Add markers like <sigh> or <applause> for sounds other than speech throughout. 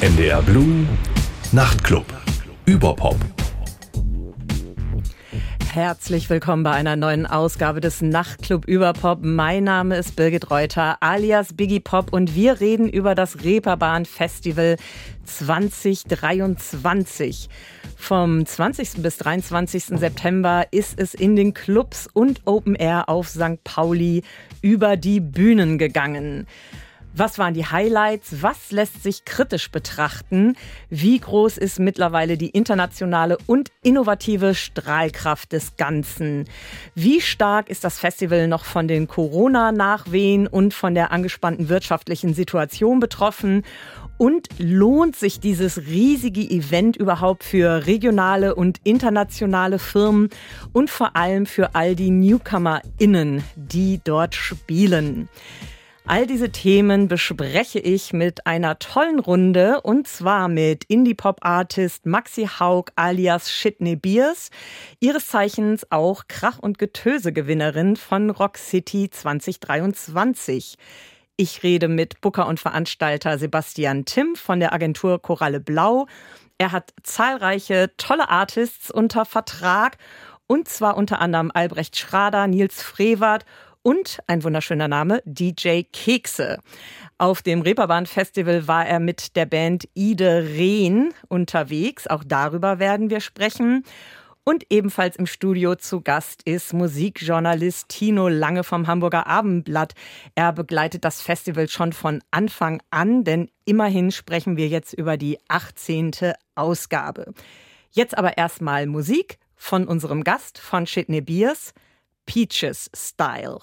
NDR Blue Nachtclub. Überpop. Herzlich willkommen bei einer neuen Ausgabe des Nachtclub Überpop. Mein Name ist Birgit Reuter alias Biggie Pop und wir reden über das Reeperbahn Festival 2023. Vom 20. bis 23. September ist es in den Clubs und Open Air auf St. Pauli über die Bühnen gegangen. Was waren die Highlights? Was lässt sich kritisch betrachten? Wie groß ist mittlerweile die internationale und innovative Strahlkraft des Ganzen? Wie stark ist das Festival noch von den Corona-Nachwehen und von der angespannten wirtschaftlichen Situation betroffen? Und lohnt sich dieses riesige Event überhaupt für regionale und internationale Firmen und vor allem für all die NewcomerInnen, die dort spielen? All diese Themen bespreche ich mit einer tollen Runde und zwar mit Indie-Pop-Artist Maxi Haug alias Shitney Beers, ihres Zeichens auch Krach- und Getöse-Gewinnerin von Rock City 2023. Ich rede mit Booker und Veranstalter Sebastian Timm von der Agentur Koralle Blau. Er hat zahlreiche tolle Artists unter Vertrag und zwar unter anderem Albrecht Schrader, Nils Frevert und ein wunderschöner Name, DJ Kekse. Auf dem Reeperbahn Festival war er mit der Band Ide Rehn unterwegs. Auch darüber werden wir sprechen. Und ebenfalls im Studio zu Gast ist Musikjournalist Tino Lange vom Hamburger Abendblatt. Er begleitet das Festival schon von Anfang an, denn immerhin sprechen wir jetzt über die 18. Ausgabe. Jetzt aber erstmal Musik von unserem Gast von Shitney Beers, Peaches Style.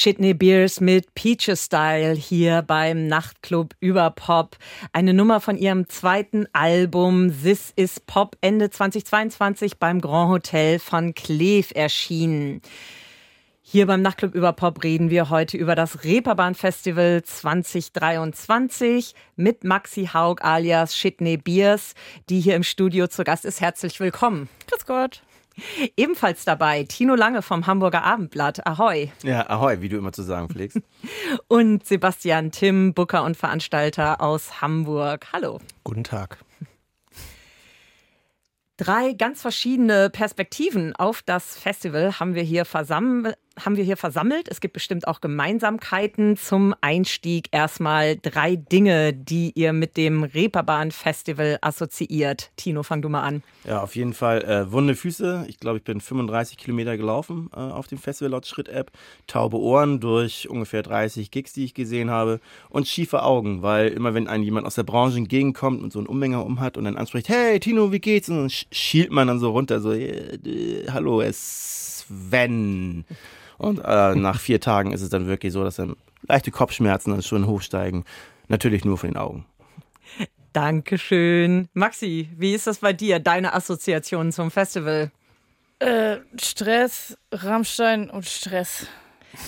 Shitney Beers mit Peaches Style hier beim Nachtclub über Pop. Eine Nummer von ihrem zweiten Album This is Pop Ende 2022 beim Grand Hotel von Kleef erschienen. Hier beim Nachtclub über Pop reden wir heute über das Reeperbahn Festival 2023 mit Maxi Haug alias Shitney Beers, die hier im Studio zu Gast ist. Herzlich willkommen. Grüß Gott. <laughs> Ebenfalls dabei Tino Lange vom Hamburger Abendblatt. Ahoi. Ja, ahoi, wie du immer zu sagen pflegst. <laughs> und Sebastian Timm, Booker und Veranstalter aus Hamburg. Hallo. Guten Tag. Drei ganz verschiedene Perspektiven auf das Festival haben wir hier versammelt haben wir hier versammelt. Es gibt bestimmt auch Gemeinsamkeiten. Zum Einstieg erstmal drei Dinge, die ihr mit dem Reeperbahn Festival assoziiert. Tino, fang du mal an. Ja, auf jeden Fall äh, wunde Füße. Ich glaube, ich bin 35 Kilometer gelaufen äh, auf dem Festival laut Schritt-App. Taube Ohren durch ungefähr 30 Gigs, die ich gesehen habe. Und schiefe Augen, weil immer wenn ein jemand aus der Branche entgegenkommt und so einen Umhänger um hat und dann anspricht, hey Tino, wie geht's? Und dann schielt man dann so runter, so, äh, hallo, es Sven. Und äh, nach vier Tagen ist es dann wirklich so, dass dann leichte Kopfschmerzen dann schon hochsteigen. Natürlich nur von den Augen. Dankeschön. Maxi, wie ist das bei dir, deine Assoziation zum Festival? Äh, Stress, Rammstein und Stress.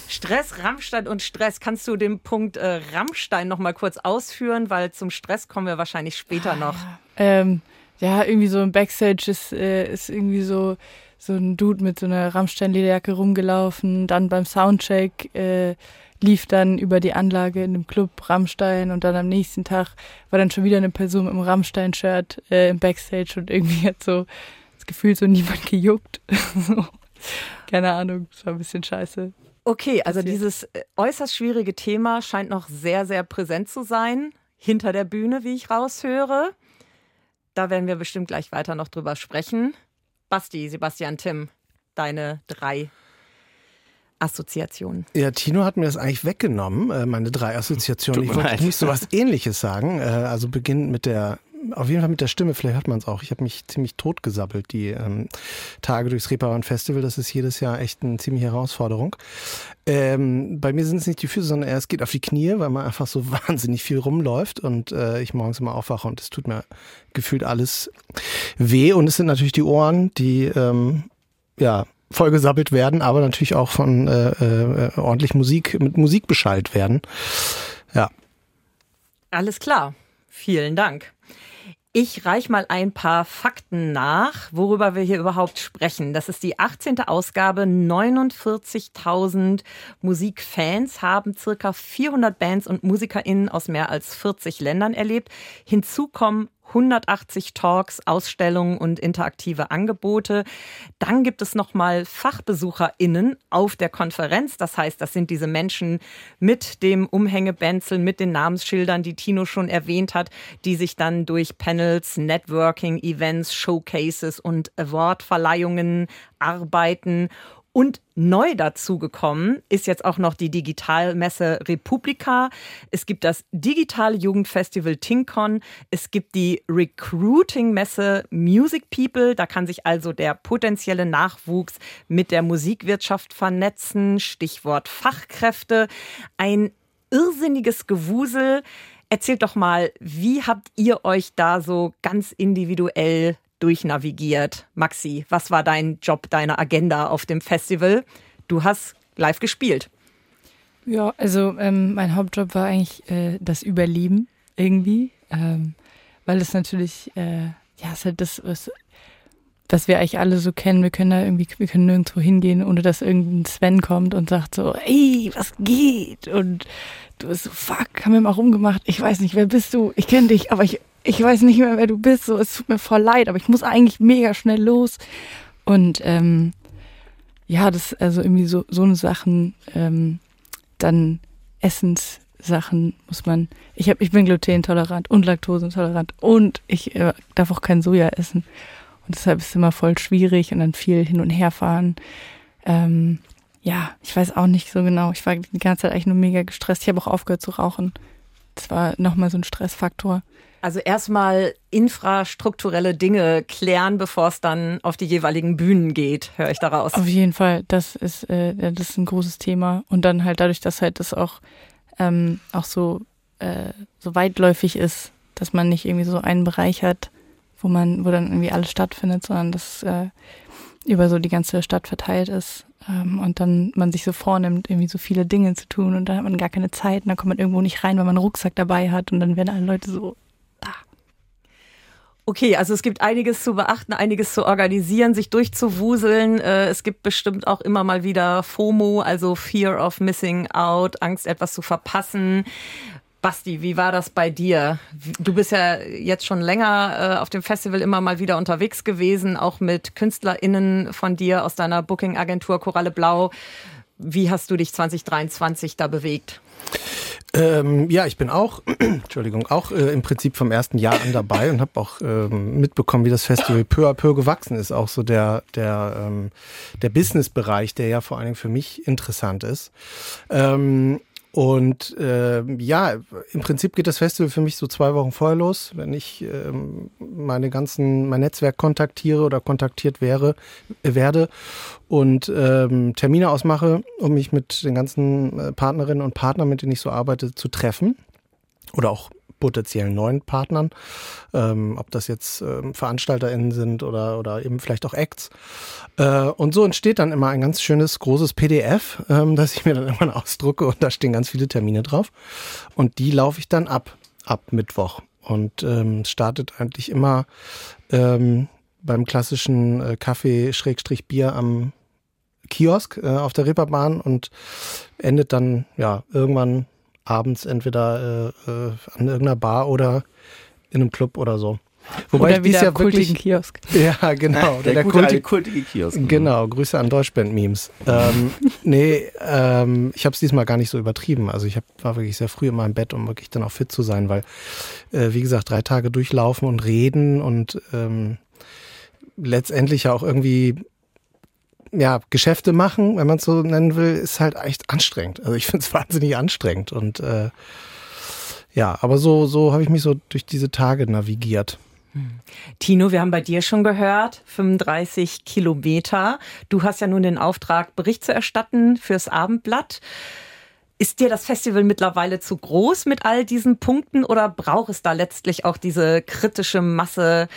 Stress, Rammstein und Stress. Kannst du den Punkt äh, Rammstein noch mal kurz ausführen, weil zum Stress kommen wir wahrscheinlich später noch. Ja, ähm, ja irgendwie so im Backstage ist, äh, ist irgendwie so so ein Dude mit so einer Rammstein-Lederjacke rumgelaufen. Dann beim Soundcheck äh, lief dann über die Anlage in dem Club Rammstein und dann am nächsten Tag war dann schon wieder eine Person mit einem Rammstein-Shirt äh, im Backstage und irgendwie hat so das Gefühl so niemand gejuckt. <laughs> Keine Ahnung, das war ein bisschen scheiße. Okay, also dieses äh, äußerst schwierige Thema scheint noch sehr, sehr präsent zu sein, hinter der Bühne, wie ich raushöre. Da werden wir bestimmt gleich weiter noch drüber sprechen. Basti, Sebastian, Tim, deine drei Assoziationen. Ja, Tino hat mir das eigentlich weggenommen, äh, meine drei Assoziationen. Ich wollte nicht so was ähnliches sagen. Äh, also beginnend mit der auf jeden Fall mit der Stimme, vielleicht hört man es auch. Ich habe mich ziemlich totgesabbelt, die ähm, Tage durchs Reeperbahn Festival. Das ist jedes Jahr echt eine ziemliche Herausforderung. Ähm, bei mir sind es nicht die Füße, sondern es geht auf die Knie, weil man einfach so <laughs> wahnsinnig viel rumläuft und äh, ich morgens immer aufwache und es tut mir gefühlt alles weh. Und es sind natürlich die Ohren, die ähm, ja vollgesabbelt werden, aber natürlich auch von äh, äh, ordentlich Musik mit Musik beschallt werden. Ja. Alles klar. Vielen Dank. Ich reich mal ein paar Fakten nach, worüber wir hier überhaupt sprechen. Das ist die 18. Ausgabe. 49.000 Musikfans haben circa 400 Bands und MusikerInnen aus mehr als 40 Ländern erlebt. Hinzu kommen 180 Talks, Ausstellungen und interaktive Angebote. Dann gibt es nochmal FachbesucherInnen auf der Konferenz. Das heißt, das sind diese Menschen mit dem Umhängebänzel, mit den Namensschildern, die Tino schon erwähnt hat, die sich dann durch Panels, Networking, Events, Showcases und Awardverleihungen arbeiten und neu dazugekommen ist jetzt auch noch die Digitalmesse Republika. Es gibt das Digitale Jugendfestival Tinkon. Es gibt die Recruiting-Messe Music People. Da kann sich also der potenzielle Nachwuchs mit der Musikwirtschaft vernetzen. Stichwort Fachkräfte. Ein irrsinniges Gewusel. Erzählt doch mal, wie habt ihr euch da so ganz individuell durchnavigiert. Maxi, was war dein Job, deine Agenda auf dem Festival? Du hast live gespielt. Ja, also ähm, mein Hauptjob war eigentlich äh, das Überleben irgendwie, ähm, weil es natürlich, äh, ja, ist halt das, was, was wir eigentlich alle so kennen. Wir können da irgendwie, wir können nirgendwo hingehen, ohne dass irgendein Sven kommt und sagt so, ey, was geht? Und du bist so, fuck, haben wir mal rumgemacht. Ich weiß nicht, wer bist du? Ich kenne dich, aber ich ich weiß nicht mehr, wer du bist, so, es tut mir voll leid, aber ich muss eigentlich mega schnell los. Und ähm, ja, das, also irgendwie so, so eine Sachen, ähm, dann Essenssachen muss man, ich hab, ich bin glutenintolerant und laktosentolerant und ich äh, darf auch kein Soja essen. Und deshalb ist es immer voll schwierig und dann viel hin und her fahren. Ähm, ja, ich weiß auch nicht so genau. Ich war die ganze Zeit eigentlich nur mega gestresst. Ich habe auch aufgehört zu rauchen. Das war nochmal so ein Stressfaktor. Also erstmal infrastrukturelle Dinge klären, bevor es dann auf die jeweiligen Bühnen geht, höre ich daraus. Auf jeden Fall, das ist, äh, das ist ein großes Thema. Und dann halt dadurch, dass halt das auch, ähm, auch so, äh, so weitläufig ist, dass man nicht irgendwie so einen Bereich hat, wo man, wo dann irgendwie alles stattfindet, sondern das äh, über so die ganze Stadt verteilt ist ähm, und dann man sich so vornimmt, irgendwie so viele Dinge zu tun und dann hat man gar keine Zeit und dann kommt man irgendwo nicht rein, weil man einen Rucksack dabei hat und dann werden alle Leute so. Okay, also es gibt einiges zu beachten, einiges zu organisieren, sich durchzuwuseln. Äh, es gibt bestimmt auch immer mal wieder FOMO, also Fear of Missing Out, Angst, etwas zu verpassen. Basti, wie war das bei dir? Du bist ja jetzt schon länger äh, auf dem Festival immer mal wieder unterwegs gewesen, auch mit KünstlerInnen von dir aus deiner Booking-Agentur Koralle Blau. Wie hast du dich 2023 da bewegt? Ähm, ja, ich bin auch, <clears throat> Entschuldigung, auch äh, im Prinzip vom ersten Jahr an dabei und habe auch ähm, mitbekommen, wie das Festival peu à peu gewachsen ist. Auch so der der ähm, der Business-Bereich, der ja vor allen Dingen für mich interessant ist. Ähm, und äh, ja, im Prinzip geht das Festival für mich so zwei Wochen vorher los. Wenn ich ähm, meine ganzen, mein Netzwerk kontaktiere oder kontaktiert wäre, äh, werde und ähm, Termine ausmache, um mich mit den ganzen äh, Partnerinnen und Partnern, mit denen ich so arbeite, zu treffen. Oder auch potenziellen neuen Partnern, ähm, ob das jetzt ähm, VeranstalterInnen sind oder, oder eben vielleicht auch Acts. Äh, und so entsteht dann immer ein ganz schönes großes PDF, ähm, <laughs> das ich mir dann irgendwann ausdrucke und da stehen ganz viele Termine drauf. Und die laufe ich dann ab, ab Mittwoch. Und ähm, startet eigentlich immer ähm, beim klassischen äh, Kaffee-Bier am Kiosk äh, auf der Ripperbahn und endet dann ja irgendwann abends entweder äh, äh, an irgendeiner Bar oder in einem Club oder so. Wobei oder ich dies ja wirklich Kiosk. <laughs> Ja, genau. Der, der, gute, kultige Kiosk. Genau, Grüße an Deutschband-Memes. ähm, <laughs> nee, ähm, ich habe es diesmal gar nicht so übertrieben. Also ich hab, war wirklich sehr früh in meinem Bett, um wirklich dann auch fit zu sein, weil, äh, wie gesagt, drei Tage durchlaufen und reden und ähm, letztendlich ja auch irgendwie ja, Geschäfte machen, wenn man es so nennen will, ist halt echt anstrengend. Also ich finde es <laughs> wahnsinnig anstrengend. Und äh, ja, aber so, so habe ich mich so durch diese Tage navigiert. Hm. Tino, wir haben bei dir schon gehört, 35 Kilometer. Du hast ja nun den Auftrag, Bericht zu erstatten fürs Abendblatt. Ist dir das Festival mittlerweile zu groß mit all diesen Punkten oder braucht es da letztlich auch diese kritische Masse,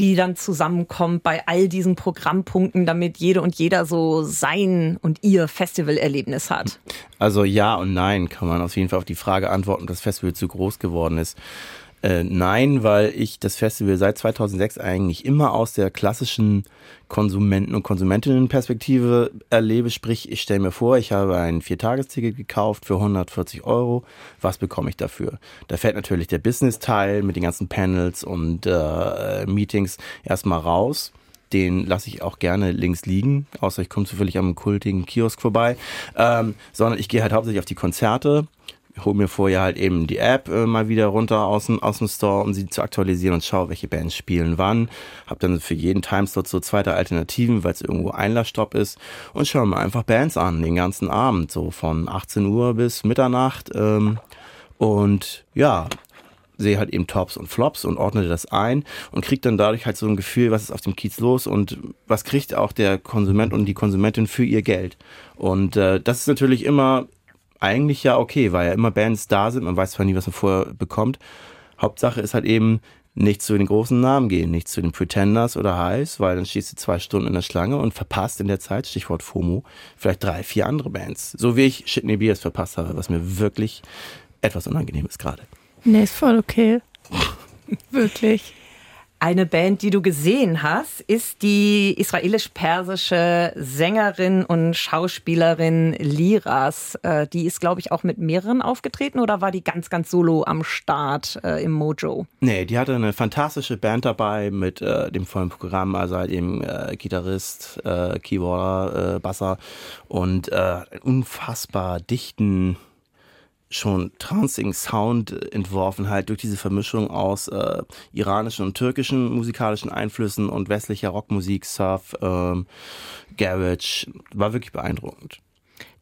die dann zusammenkommt bei all diesen Programmpunkten, damit jede und jeder so sein und ihr Festivalerlebnis hat? Also ja und nein kann man auf jeden Fall auf die Frage antworten, ob das Festival zu groß geworden ist. Äh, nein, weil ich das Festival seit 2006 eigentlich immer aus der klassischen Konsumenten- und Konsumentinnenperspektive erlebe. Sprich, ich stelle mir vor, ich habe ein Viertagesticket gekauft für 140 Euro. Was bekomme ich dafür? Da fällt natürlich der Business-Teil mit den ganzen Panels und äh, Meetings erstmal raus den lasse ich auch gerne links liegen, außer ich komme zufällig am kultigen Kiosk vorbei, ähm, sondern ich gehe halt hauptsächlich auf die Konzerte, hole mir vorher halt eben die App äh, mal wieder runter aus dem, aus dem Store, um sie zu aktualisieren und schaue, welche Bands spielen wann. Hab dann für jeden Timeslot so zweite Alternativen, weil es irgendwo Einlassstopp ist und schaue mir einfach Bands an, den ganzen Abend, so von 18 Uhr bis Mitternacht. Ähm, und ja, sehe halt eben Tops und Flops und ordne das ein und kriege dann dadurch halt so ein Gefühl, was ist auf dem Kiez los und was kriegt auch der Konsument und die Konsumentin für ihr Geld. Und äh, das ist natürlich immer eigentlich ja okay, weil ja immer Bands da sind, man weiß zwar nie, was man vorher bekommt. Hauptsache ist halt eben nicht zu den großen Namen gehen, nicht zu den Pretenders oder Highs, weil dann stehst du zwei Stunden in der Schlange und verpasst in der Zeit, Stichwort FOMO, vielleicht drei, vier andere Bands. So wie ich Shitney Beers verpasst habe, was mir wirklich etwas unangenehm ist gerade. Nee, ist voll okay. <laughs> wirklich. Eine Band, die du gesehen hast, ist die israelisch-persische Sängerin und Schauspielerin Liras. Äh, die ist, glaube ich, auch mit mehreren aufgetreten oder war die ganz, ganz solo am Start äh, im Mojo? Nee, die hatte eine fantastische Band dabei mit äh, dem vollen Programm, also halt eben äh, Gitarrist, äh, Keyboarder, äh, Basser und unfassbar dichten schon trancing Sound entworfen, halt durch diese Vermischung aus äh, iranischen und türkischen musikalischen Einflüssen und westlicher Rockmusik, Surf, ähm, Garage. War wirklich beeindruckend.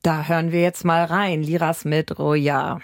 Da hören wir jetzt mal rein. Liras mit Roya.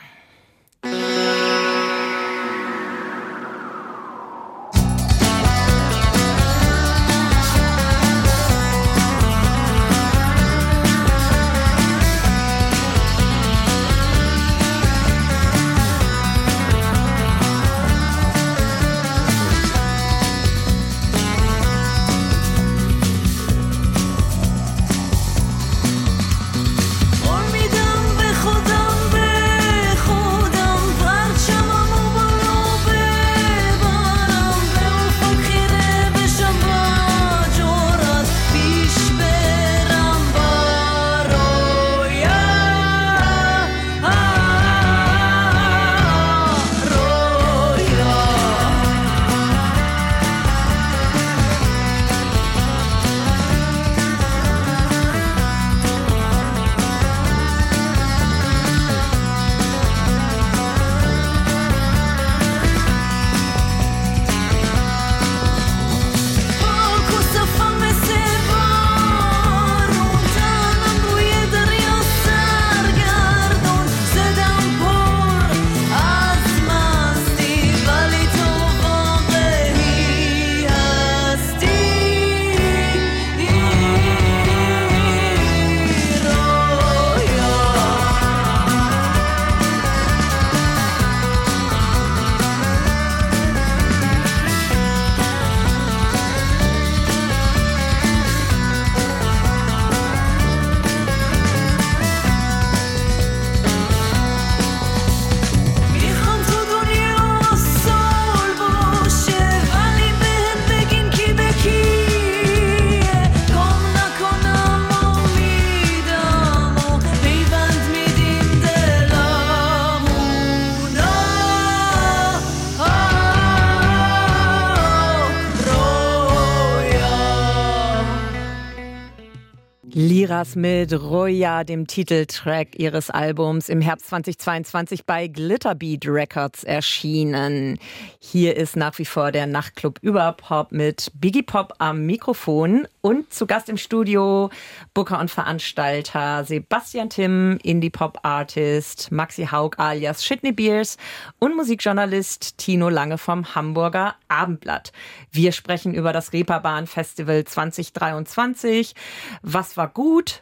Liras mit Roya, dem Titeltrack ihres Albums, im Herbst 2022 bei Glitterbeat Records erschienen. Hier ist nach wie vor der Nachtclub Überpop mit Biggie Pop am Mikrofon und zu Gast im Studio Booker und Veranstalter Sebastian Timm, Indie-Pop-Artist Maxi Haug alias Shitney Beers und Musikjournalist Tino Lange vom Hamburger Abendblatt. Wir sprechen über das Reeperbahn Festival 2023. Was war war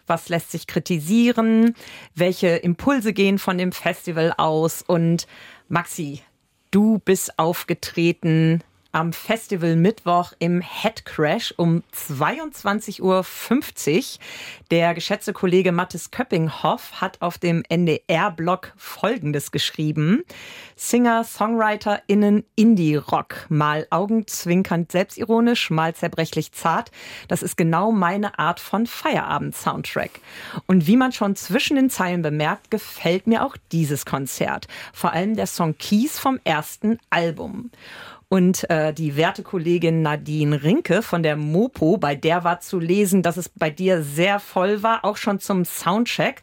was lässt sich kritisieren, welche Impulse gehen von dem Festival aus. Und Maxi, du bist aufgetreten am Festival Mittwoch im Head Crash um 22.50 Uhr. Der geschätzte Kollege Mathis Köppinghoff hat auf dem NDR-Blog Folgendes geschrieben. Singer, SongwriterInnen, Indie-Rock. Mal augenzwinkernd selbstironisch, mal zerbrechlich zart. Das ist genau meine Art von Feierabend-Soundtrack. Und wie man schon zwischen den Zeilen bemerkt, gefällt mir auch dieses Konzert. Vor allem der Song Keys vom ersten Album. Und äh, die werte Kollegin Nadine Rinke von der Mopo, bei der war zu lesen, dass es bei dir sehr voll war, auch schon zum Soundcheck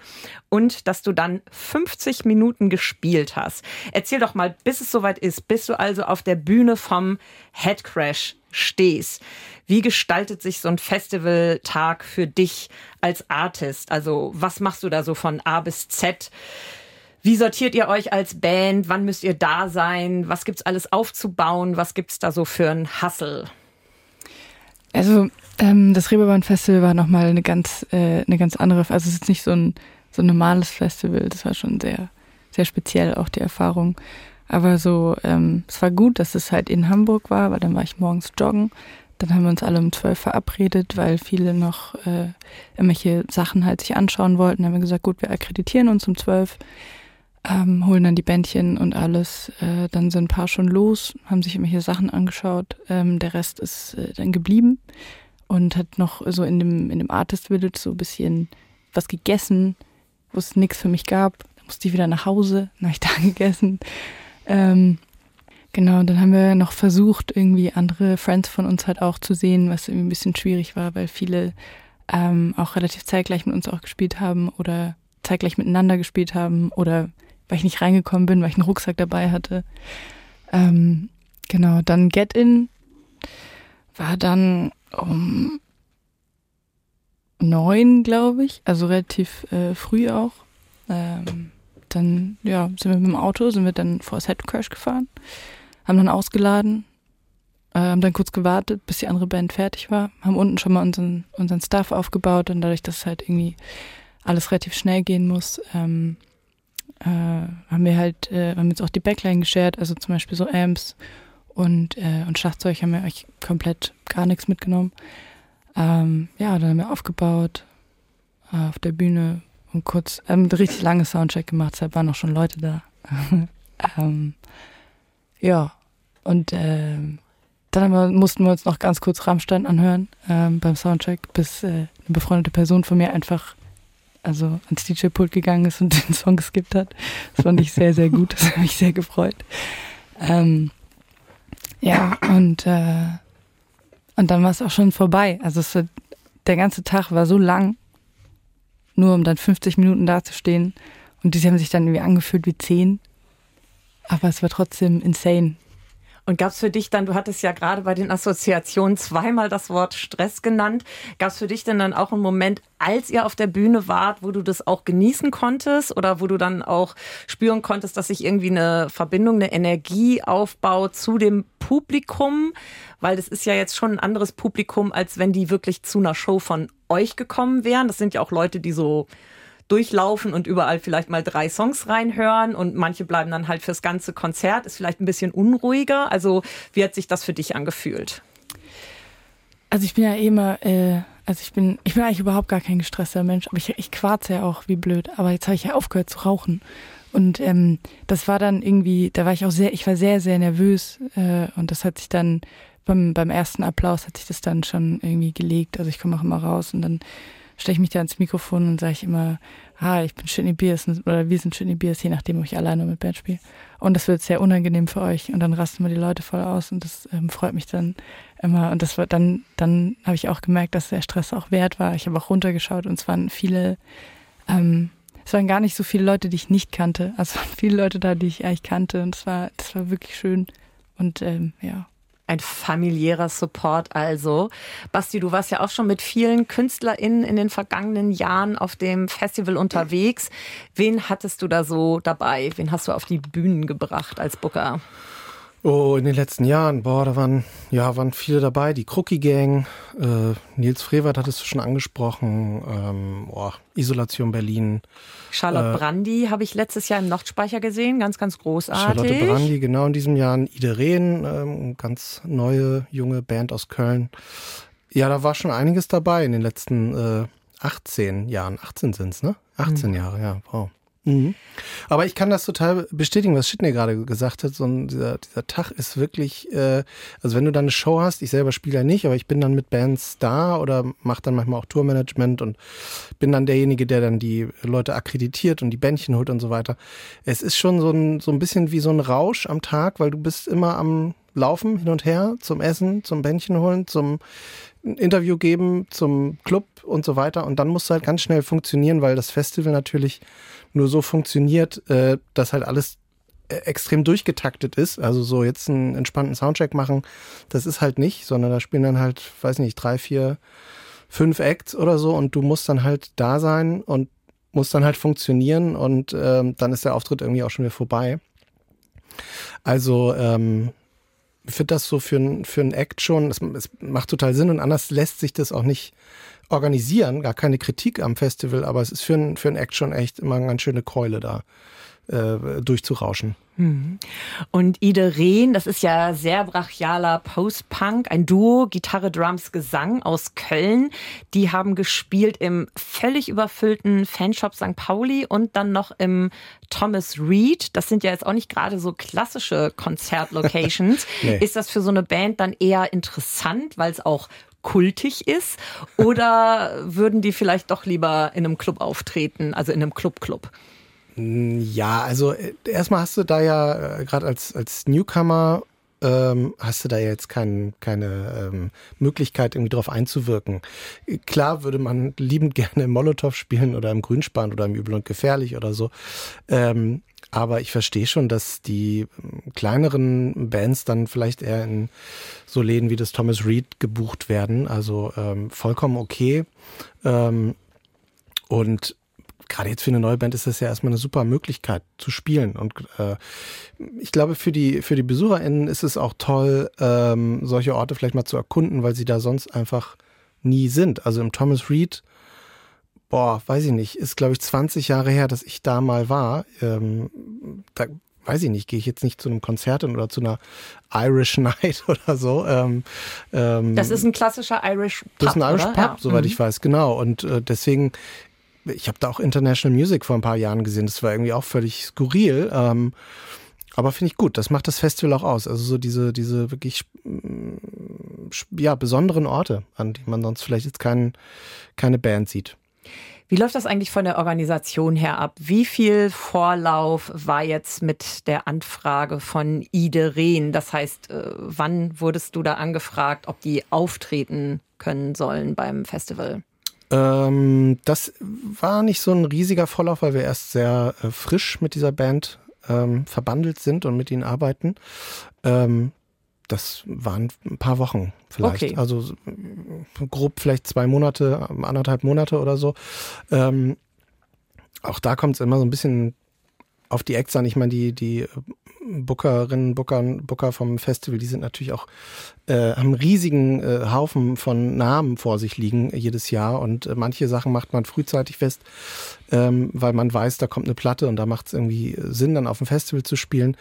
und dass du dann 50 Minuten gespielt hast. Erzähl doch mal, bis es soweit ist, bis du also auf der Bühne vom Headcrash stehst. Wie gestaltet sich so ein Festivaltag für dich als Artist? Also was machst du da so von A bis Z? Wie sortiert ihr euch als Band? Wann müsst ihr da sein? Was gibt's alles aufzubauen? Was gibt's da so für ein Hassel? Also ähm, das Reeperbahn Festival war nochmal eine ganz, äh, eine ganz andere, also es ist nicht so ein, so ein normales Festival, das war schon sehr, sehr speziell auch die Erfahrung. Aber so, ähm, es war gut, dass es halt in Hamburg war, weil dann war ich morgens joggen. Dann haben wir uns alle um zwölf verabredet, weil viele noch äh, irgendwelche Sachen halt sich anschauen wollten. Dann haben wir gesagt, gut, wir akkreditieren uns um zwölf ähm, holen dann die Bändchen und alles. Äh, dann sind ein paar schon los, haben sich immer hier Sachen angeschaut. Ähm, der Rest ist äh, dann geblieben und hat noch so in dem, in dem Artist Village so ein bisschen was gegessen, wo es nichts für mich gab. Da musste ich wieder nach Hause, <laughs> dann habe ich da gegessen. Ähm, genau, dann haben wir noch versucht, irgendwie andere Friends von uns halt auch zu sehen, was irgendwie ein bisschen schwierig war, weil viele ähm, auch relativ zeitgleich mit uns auch gespielt haben oder zeitgleich miteinander gespielt haben oder weil ich nicht reingekommen bin, weil ich einen Rucksack dabei hatte. Ähm, genau, dann Get In war dann um neun, glaube ich, also relativ äh, früh auch. Ähm, dann ja, sind wir mit dem Auto, sind wir dann vor das Headcrash gefahren, haben dann ausgeladen, äh, haben dann kurz gewartet, bis die andere Band fertig war, haben unten schon mal unseren, unseren Stuff aufgebaut und dadurch, dass halt irgendwie alles relativ schnell gehen muss, ähm, äh, haben wir halt, äh, haben jetzt auch die Backline geshared, also zum Beispiel so Amps und, äh, und Schlagzeug haben wir euch komplett gar nichts mitgenommen. Ähm, ja, dann haben wir aufgebaut äh, auf der Bühne und kurz ähm, ein richtig langes Soundcheck gemacht, deshalb waren auch schon Leute da. <laughs> ähm, ja, und ähm, dann wir, mussten wir uns noch ganz kurz Rammstein anhören ähm, beim Soundcheck, bis äh, eine befreundete Person von mir einfach also ans DJ-Pult gegangen ist und <laughs> den Song geskippt hat. Das fand ich sehr, sehr gut. Das hat mich sehr gefreut. Ähm, ja, und, äh, und dann war es auch schon vorbei. Also es, der ganze Tag war so lang, nur um dann 50 Minuten dazustehen. Und die haben sich dann irgendwie angefühlt wie 10. Aber es war trotzdem insane. Und gab es für dich dann, du hattest ja gerade bei den Assoziationen zweimal das Wort Stress genannt, gab es für dich denn dann auch einen Moment, als ihr auf der Bühne wart, wo du das auch genießen konntest oder wo du dann auch spüren konntest, dass sich irgendwie eine Verbindung, eine Energie aufbaut zu dem Publikum? Weil das ist ja jetzt schon ein anderes Publikum, als wenn die wirklich zu einer Show von euch gekommen wären. Das sind ja auch Leute, die so durchlaufen und überall vielleicht mal drei Songs reinhören und manche bleiben dann halt fürs ganze Konzert, ist vielleicht ein bisschen unruhiger. Also wie hat sich das für dich angefühlt? Also ich bin ja eh immer, äh, also ich bin, ich bin eigentlich überhaupt gar kein gestresster Mensch, aber ich, ich quarze ja auch wie blöd. Aber jetzt habe ich ja aufgehört zu rauchen. Und ähm, das war dann irgendwie, da war ich auch sehr, ich war sehr, sehr nervös äh, und das hat sich dann beim, beim ersten Applaus hat sich das dann schon irgendwie gelegt. Also ich komme auch immer raus und dann stelle ich mich da ins Mikrofon und sage ich immer, hi, ich bin Shitney Beers oder wir sind Shitney Beers, je nachdem, ob ich alleine mit Band spiele. Und das wird sehr unangenehm für euch und dann rasten wir die Leute voll aus und das ähm, freut mich dann immer. Und das war dann, dann habe ich auch gemerkt, dass der Stress auch wert war. Ich habe auch runtergeschaut und es waren viele, ähm, es waren gar nicht so viele Leute, die ich nicht kannte. Also <laughs> viele Leute da, die ich eigentlich kannte und es war, das war wirklich schön. Und ähm, ja. Ein familiärer Support also. Basti, du warst ja auch schon mit vielen KünstlerInnen in den vergangenen Jahren auf dem Festival unterwegs. Wen hattest du da so dabei? Wen hast du auf die Bühnen gebracht als Booker? Oh, in den letzten Jahren, boah, da waren, ja, waren viele dabei. Die Crookie Gang, äh, Nils Frevert hattest du schon angesprochen, ähm, oh, Isolation Berlin. Charlotte äh, Brandy habe ich letztes Jahr im Nordspeicher gesehen, ganz, ganz großartig. Charlotte Brandy, genau in diesem Jahr. Ide Rehn, ähm, ganz neue, junge Band aus Köln. Ja, da war schon einiges dabei in den letzten äh, 18 Jahren. 18 sind's, ne? 18 mhm. Jahre, ja, wow. Mhm. Aber ich kann das total bestätigen, was Shitney gerade gesagt hat. So ein, dieser, dieser Tag ist wirklich, äh, also wenn du dann eine Show hast, ich selber spiele ja nicht, aber ich bin dann mit Bands da oder mache dann manchmal auch Tourmanagement und bin dann derjenige, der dann die Leute akkreditiert und die Bändchen holt und so weiter. Es ist schon so ein, so ein bisschen wie so ein Rausch am Tag, weil du bist immer am Laufen hin und her zum Essen, zum Bändchen holen, zum Interview geben, zum Club und so weiter. Und dann musst du halt ganz schnell funktionieren, weil das Festival natürlich nur so funktioniert, äh, dass halt alles äh, extrem durchgetaktet ist. Also so jetzt einen entspannten Soundcheck machen, das ist halt nicht, sondern da spielen dann halt, weiß nicht, drei, vier, fünf Acts oder so und du musst dann halt da sein und musst dann halt funktionieren und ähm, dann ist der Auftritt irgendwie auch schon wieder vorbei. Also ähm, finde das so für, für einen Act schon, es, es macht total Sinn und anders lässt sich das auch nicht organisieren, gar keine Kritik am Festival, aber es ist für ein, für Act schon echt immer eine ganz schöne Keule da äh, durchzurauschen. Mhm. Und Ide Rehn, das ist ja sehr brachialer Post-Punk, ein Duo, Gitarre, Drums, Gesang aus Köln. Die haben gespielt im völlig überfüllten Fanshop St. Pauli und dann noch im Thomas Reed. Das sind ja jetzt auch nicht gerade so klassische Konzertlocations. <laughs> nee. Ist das für so eine Band dann eher interessant, weil es auch kultig ist? Oder würden die vielleicht doch lieber in einem Club auftreten, also in einem Club-Club? Ja, also äh, erstmal hast du da ja äh, gerade als, als Newcomer ähm, hast du da jetzt kein, keine ähm, Möglichkeit, irgendwie drauf einzuwirken. Klar würde man liebend <laughs> gerne im Molotow spielen oder im Grünspan oder im Übel und Gefährlich oder so. Ähm, aber ich verstehe schon, dass die ähm, kleineren Bands dann vielleicht eher in so Läden wie das Thomas Reed gebucht werden. Also ähm, vollkommen okay. Ähm, und gerade jetzt für eine neue Band ist das ja erstmal eine super Möglichkeit zu spielen. Und äh, ich glaube, für die, für die BesucherInnen ist es auch toll, ähm, solche Orte vielleicht mal zu erkunden, weil sie da sonst einfach nie sind. Also im Thomas Reed boah, weiß ich nicht, ist glaube ich 20 Jahre her, dass ich da mal war. Ähm, da weiß ich nicht, gehe ich jetzt nicht zu einem Konzert oder zu einer Irish <laughs> Night oder so. Ähm, ähm, das ist ein klassischer Irish Pub. Das ist ein Irish oder? Pub, ja. soweit mhm. ich weiß, genau. Und äh, deswegen, ich habe da auch International Music vor ein paar Jahren gesehen. Das war irgendwie auch völlig skurril. Ähm, aber finde ich gut, das macht das Festival auch aus. Also so diese, diese wirklich ja, besonderen Orte, an die man sonst vielleicht jetzt kein, keine Band sieht. Wie läuft das eigentlich von der Organisation her ab? Wie viel Vorlauf war jetzt mit der Anfrage von Ide Rehn? Das heißt, äh, wann wurdest du da angefragt, ob die auftreten können sollen beim Festival? Ähm, das war nicht so ein riesiger Vorlauf, weil wir erst sehr äh, frisch mit dieser Band ähm, verbandelt sind und mit ihnen arbeiten. Ähm, das waren ein paar Wochen vielleicht. Okay. Also grob vielleicht zwei Monate, anderthalb Monate oder so. Ähm, auch da kommt es immer so ein bisschen auf die Acts an. Ich meine, die, die Bookerinnen, Booker, Booker vom Festival, die sind natürlich auch, äh, haben riesigen äh, Haufen von Namen vor sich liegen jedes Jahr und äh, manche Sachen macht man frühzeitig fest, ähm, weil man weiß, da kommt eine Platte und da macht es irgendwie Sinn, dann auf dem Festival zu spielen.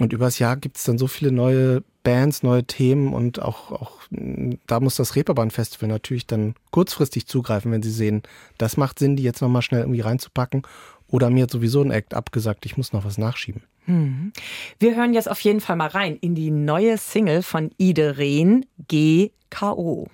Und übers Jahr gibt es dann so viele neue Bands, neue Themen und auch, auch da muss das Reeperbahn-Festival natürlich dann kurzfristig zugreifen, wenn sie sehen, das macht Sinn, die jetzt nochmal schnell irgendwie reinzupacken. Oder mir hat sowieso ein Act abgesagt, ich muss noch was nachschieben. Hm. Wir hören jetzt auf jeden Fall mal rein in die neue Single von Ide Rehn, GKO.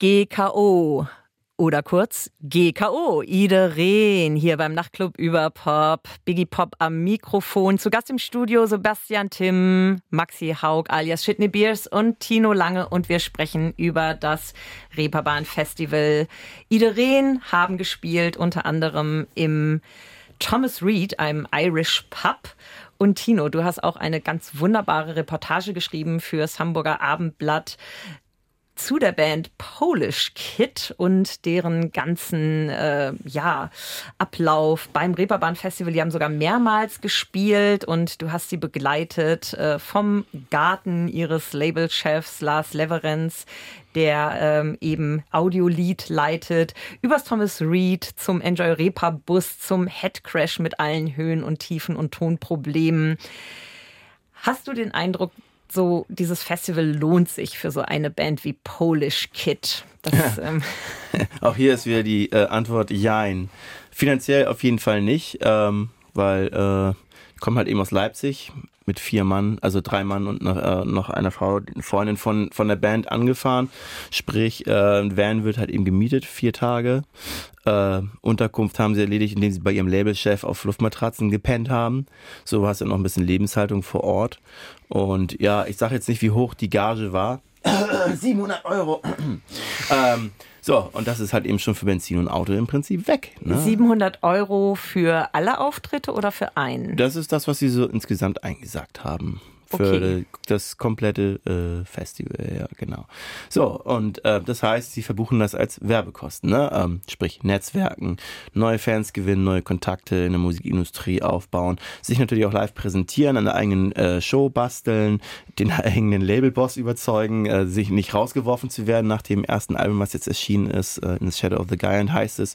Ich geh K.O. Oder kurz GKO, Ide Rehn hier beim Nachtclub über Pop. Biggie Pop am Mikrofon. Zu Gast im Studio Sebastian Tim, Maxi Haug alias Shitney Beers und Tino Lange. Und wir sprechen über das Reeperbahn Festival. Ide Rehn haben gespielt, unter anderem im Thomas Reed, einem Irish Pub. Und Tino, du hast auch eine ganz wunderbare Reportage geschrieben fürs Hamburger Abendblatt zu der Band Polish Kid und deren ganzen äh, ja, Ablauf beim Reeperbahn Festival. Die haben sogar mehrmals gespielt und du hast sie begleitet äh, vom Garten ihres Labelchefs Lars Leverenz, der ähm, eben Audiolied leitet, übers Thomas Reed zum Enjoy Repa Bus, zum Headcrash mit allen Höhen und Tiefen und Tonproblemen. Hast du den Eindruck, so dieses Festival lohnt sich für so eine Band wie Polish Kid. Das, ähm <laughs> Auch hier ist wieder die äh, Antwort Jein. Finanziell auf jeden Fall nicht, ähm, weil äh, kommen halt eben aus Leipzig mit vier Mann, also drei Mann und noch, äh, noch einer Frau, Freundin von, von der Band angefahren. Sprich, äh, ein Van wird halt eben gemietet, vier Tage. Äh, Unterkunft haben sie erledigt, indem sie bei ihrem Labelchef auf Luftmatratzen gepennt haben. So hast du noch ein bisschen Lebenshaltung vor Ort. Und ja, ich sage jetzt nicht, wie hoch die Gage war. <clears throat> 700 Euro. <clears throat> ähm, so, und das ist halt eben schon für Benzin und Auto im Prinzip weg. Ne? 700 Euro für alle Auftritte oder für einen? Das ist das, was sie so insgesamt eingesagt haben für okay. das komplette äh, Festival, ja, genau. So, und äh, das heißt, sie verbuchen das als Werbekosten, ne? Ähm, sprich Netzwerken, neue Fans gewinnen, neue Kontakte in der Musikindustrie aufbauen, sich natürlich auch live präsentieren, an der eigenen äh, Show basteln, den <laughs> eigenen Labelboss überzeugen, äh, sich nicht rausgeworfen zu werden nach dem ersten Album, was jetzt erschienen ist, äh, in The Shadow of the Giant heißt es.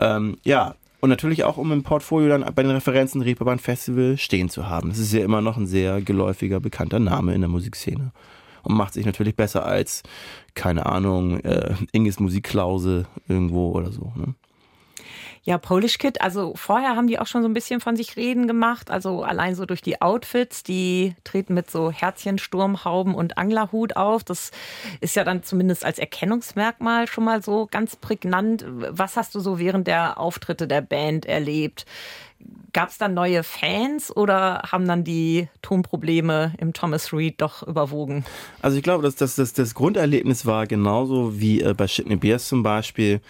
Ähm, ja, und natürlich auch, um im Portfolio dann bei den Referenzen Reeperbahn Festival stehen zu haben. Das ist ja immer noch ein sehr geläufiger, bekannter Name in der Musikszene. Und macht sich natürlich besser als, keine Ahnung, äh, Inges Musikklause irgendwo oder so. Ne? Ja, Polish Kid, also vorher haben die auch schon so ein bisschen von sich reden gemacht. Also allein so durch die Outfits, die treten mit so Herzchen, Sturmhauben und Anglerhut auf. Das ist ja dann zumindest als Erkennungsmerkmal schon mal so ganz prägnant. Was hast du so während der Auftritte der Band erlebt? Gab es dann neue Fans oder haben dann die Tonprobleme im Thomas Reed doch überwogen? Also ich glaube, dass das, das, das Grunderlebnis war genauso wie äh, bei Shitney Beers zum Beispiel.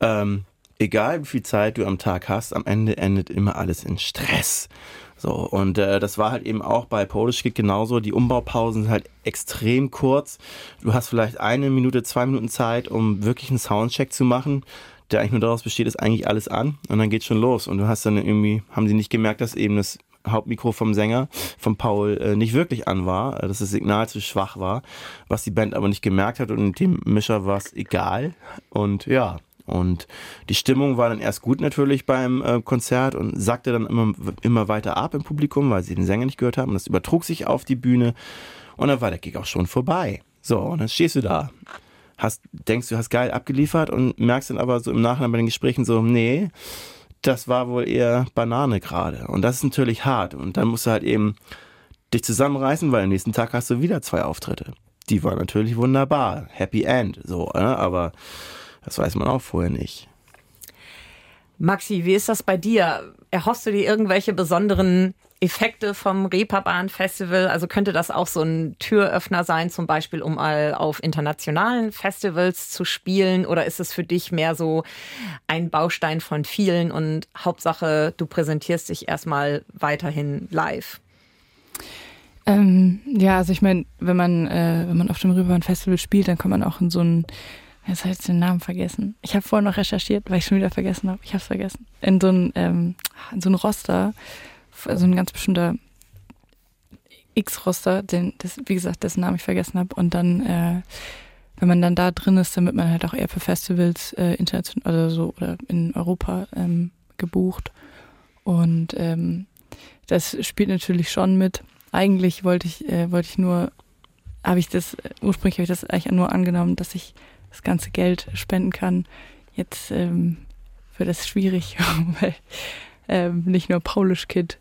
Ähm, egal wie viel Zeit du am Tag hast, am Ende endet immer alles in Stress. So, und äh, das war halt eben auch bei Polish Kid genauso. Die Umbaupausen sind halt extrem kurz. Du hast vielleicht eine Minute, zwei Minuten Zeit, um wirklich einen Soundcheck zu machen, der eigentlich nur daraus besteht, ist eigentlich alles an und dann geht's schon los. Und du hast dann irgendwie, haben sie nicht gemerkt, dass eben das Hauptmikro vom Sänger, von Paul, äh, nicht wirklich an war, äh, dass das Signal zu schwach war, was die Band aber nicht gemerkt hat und dem Mischer war es egal. Und ja, und die Stimmung war dann erst gut natürlich beim äh, Konzert und sackte dann immer, immer weiter ab im Publikum, weil sie den Sänger nicht gehört haben. Das übertrug sich auf die Bühne. Und dann war der Gig auch schon vorbei. So, und dann stehst du da. Hast, denkst du hast geil abgeliefert und merkst dann aber so im Nachhinein bei den Gesprächen so, nee, das war wohl eher Banane gerade. Und das ist natürlich hart. Und dann musst du halt eben dich zusammenreißen, weil am nächsten Tag hast du wieder zwei Auftritte. Die waren natürlich wunderbar. Happy End. So, ne? aber das weiß man auch vorher nicht. Maxi, wie ist das bei dir? Erhoffst du dir irgendwelche besonderen Effekte vom Reeperbahn Festival? Also könnte das auch so ein Türöffner sein, zum Beispiel, um mal auf internationalen Festivals zu spielen? Oder ist es für dich mehr so ein Baustein von vielen und Hauptsache, du präsentierst dich erstmal weiterhin live? Ähm, ja, also ich meine, wenn man, äh, wenn man auf dem Reeperbahn Festival spielt, dann kommt man auch in so ein Jetzt habe ich den Namen vergessen. Ich habe vorher noch recherchiert, weil ich schon wieder vergessen habe. Ich habe es vergessen. In so ein ähm, so Roster, so ein ganz bestimmter X-Roster, den, das, wie gesagt, dessen Namen ich vergessen habe. Und dann, äh, wenn man dann da drin ist, dann wird man halt auch eher für Festivals äh, international oder so oder in Europa ähm, gebucht. Und ähm, das spielt natürlich schon mit. Eigentlich wollte ich, äh, wollte ich nur, habe ich das, ursprünglich habe ich das eigentlich nur angenommen, dass ich das ganze Geld spenden kann. Jetzt ähm, wird es schwierig, <laughs> weil ähm, nicht nur Polish Kid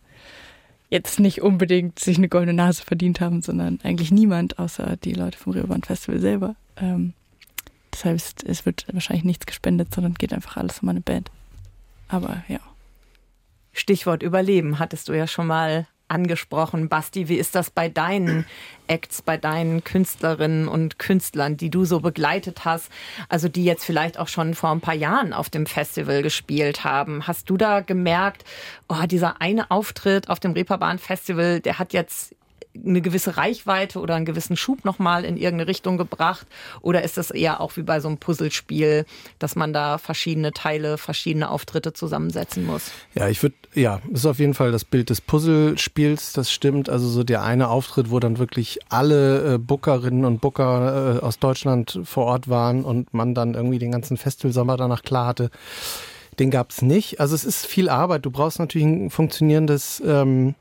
jetzt nicht unbedingt sich eine goldene Nase verdient haben, sondern eigentlich niemand, außer die Leute vom Reeperbahn Festival selber. Ähm, Das heißt, es wird wahrscheinlich nichts gespendet, sondern geht einfach alles um meine Band. Aber ja. Stichwort Überleben hattest du ja schon mal angesprochen. Basti, wie ist das bei deinen Acts, bei deinen Künstlerinnen und Künstlern, die du so begleitet hast, also die jetzt vielleicht auch schon vor ein paar Jahren auf dem Festival gespielt haben? Hast du da gemerkt, oh, dieser eine Auftritt auf dem Reeperbahn Festival, der hat jetzt eine gewisse Reichweite oder einen gewissen Schub nochmal in irgendeine Richtung gebracht? Oder ist das eher auch wie bei so einem Puzzlespiel, dass man da verschiedene Teile, verschiedene Auftritte zusammensetzen muss? Ja, ich würde, ja, ist auf jeden Fall das Bild des Puzzlespiels, das stimmt. Also so der eine Auftritt, wo dann wirklich alle äh, Bookerinnen und Booker äh, aus Deutschland vor Ort waren und man dann irgendwie den ganzen Festivalsommer danach klar hatte. Den gab es nicht. Also es ist viel Arbeit. Du brauchst natürlich ein funktionierendes ähm,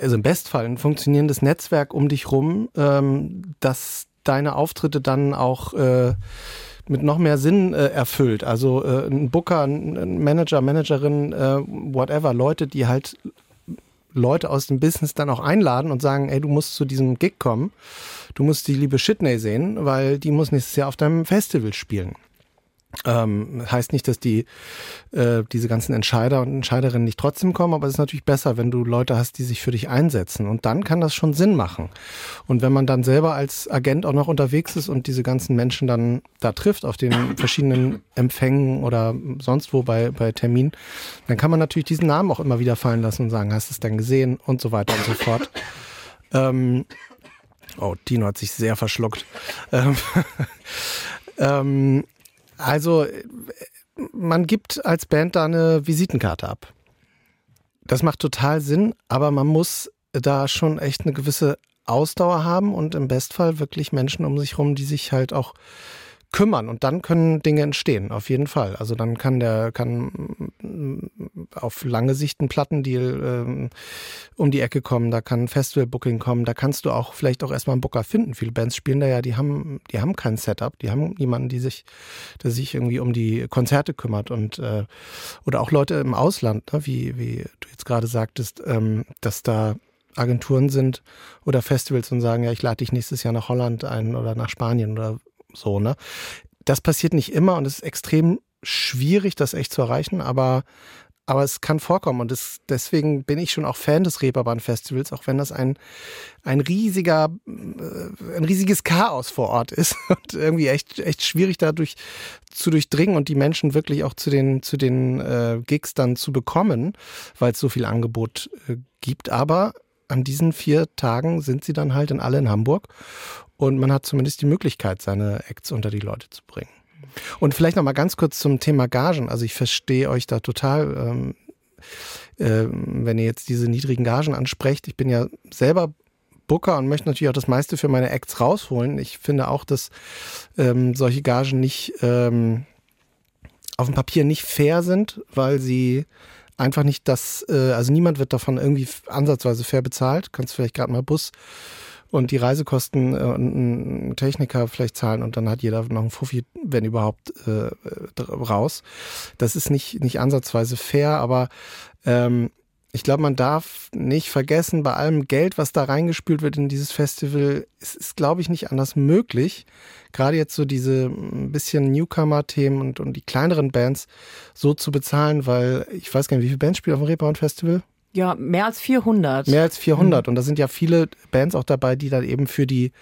also im Bestfall ein funktionierendes Netzwerk um dich rum, ähm, das deine Auftritte dann auch äh, mit noch mehr Sinn äh, erfüllt. Also äh, ein Booker, ein Manager, Managerin, äh, whatever, Leute, die halt Leute aus dem Business dann auch einladen und sagen, ey, du musst zu diesem Gig kommen, du musst die liebe Shitney sehen, weil die muss nächstes Jahr auf deinem Festival spielen. Ähm, heißt nicht, dass die äh, diese ganzen Entscheider und Entscheiderinnen nicht trotzdem kommen, aber es ist natürlich besser, wenn du Leute hast, die sich für dich einsetzen. Und dann kann das schon Sinn machen. Und wenn man dann selber als Agent auch noch unterwegs ist und diese ganzen Menschen dann da trifft auf den <coughs> verschiedenen Empfängen oder sonst wo bei, bei Terminen, dann kann man natürlich diesen Namen auch immer wieder fallen lassen und sagen, hast du es denn gesehen und so weiter und so fort. <coughs> Ähm, oh, Tino hat sich sehr verschluckt. Ähm, <laughs> ähm, also man gibt als Band da eine Visitenkarte ab. Das macht total Sinn, aber man muss da schon echt eine gewisse Ausdauer haben und im Bestfall wirklich Menschen um sich herum, die sich halt auch kümmern und dann können Dinge entstehen, auf jeden Fall. Also dann kann der, kann mm, auf lange Sicht ein Plattendeal ähm, um die Ecke kommen, da kann Festival-Booking kommen, da kannst du auch vielleicht auch erstmal einen Booker finden. Viele Bands spielen da ja, die haben, die haben kein Setup, die haben niemanden, die sich, der sich irgendwie um die Konzerte kümmert und äh, oder auch Leute im Ausland, ne, wie, wie du jetzt gerade sagtest, ähm, dass da Agenturen sind oder Festivals und sagen, ja, ich lade dich nächstes Jahr nach Holland ein oder nach Spanien oder so, ne? Das passiert nicht immer und es ist extrem schwierig, das echt zu erreichen, aber, aber es kann vorkommen und das, deswegen bin ich schon auch Fan des Reeperbahn-Festivals, auch wenn das ein, ein riesiger, äh, ein riesiges Chaos vor Ort ist <laughs> und irgendwie echt, echt schwierig dadurch zu durchdringen und die Menschen wirklich auch zu den, zu den äh, Gigs dann zu bekommen, weil es so viel Angebot äh, gibt. Aber an diesen vier Tagen sind sie dann halt in alle in Hamburg und man hat zumindest die Möglichkeit, seine Acts unter die Leute zu bringen. Und vielleicht noch mal ganz kurz zum Thema Gagen. Also ich verstehe euch da total, ähm, äh, wenn ihr jetzt diese niedrigen Gagen ansprecht. Ich bin ja selber Booker und möchte natürlich auch das meiste für meine Acts rausholen. Ich finde auch, dass ähm, solche Gagen nicht ähm, auf dem Papier nicht fair sind, weil sie einfach nicht das, äh, also niemand wird davon irgendwie ansatzweise fair bezahlt. Kannst vielleicht gerade mal Bus und die Reisekosten äh, ein Techniker vielleicht zahlen und dann hat jeder noch einen Fuffi, wenn überhaupt, äh, raus. Das ist nicht, nicht ansatzweise fair, aber ähm, ich glaube, man darf nicht vergessen, bei allem Geld, was da reingespült wird in dieses Festival, ist, ist glaube ich, nicht anders möglich. Gerade jetzt so diese ein bisschen Newcomer-Themen und, und die kleineren Bands so zu bezahlen, weil ich weiß gar nicht, wie viele Bands spielen auf dem Reeperbahn Festival? Ja, mehr als 400. Mehr als 400. Mhm. Und da sind ja viele Bands auch dabei, die dann eben für die,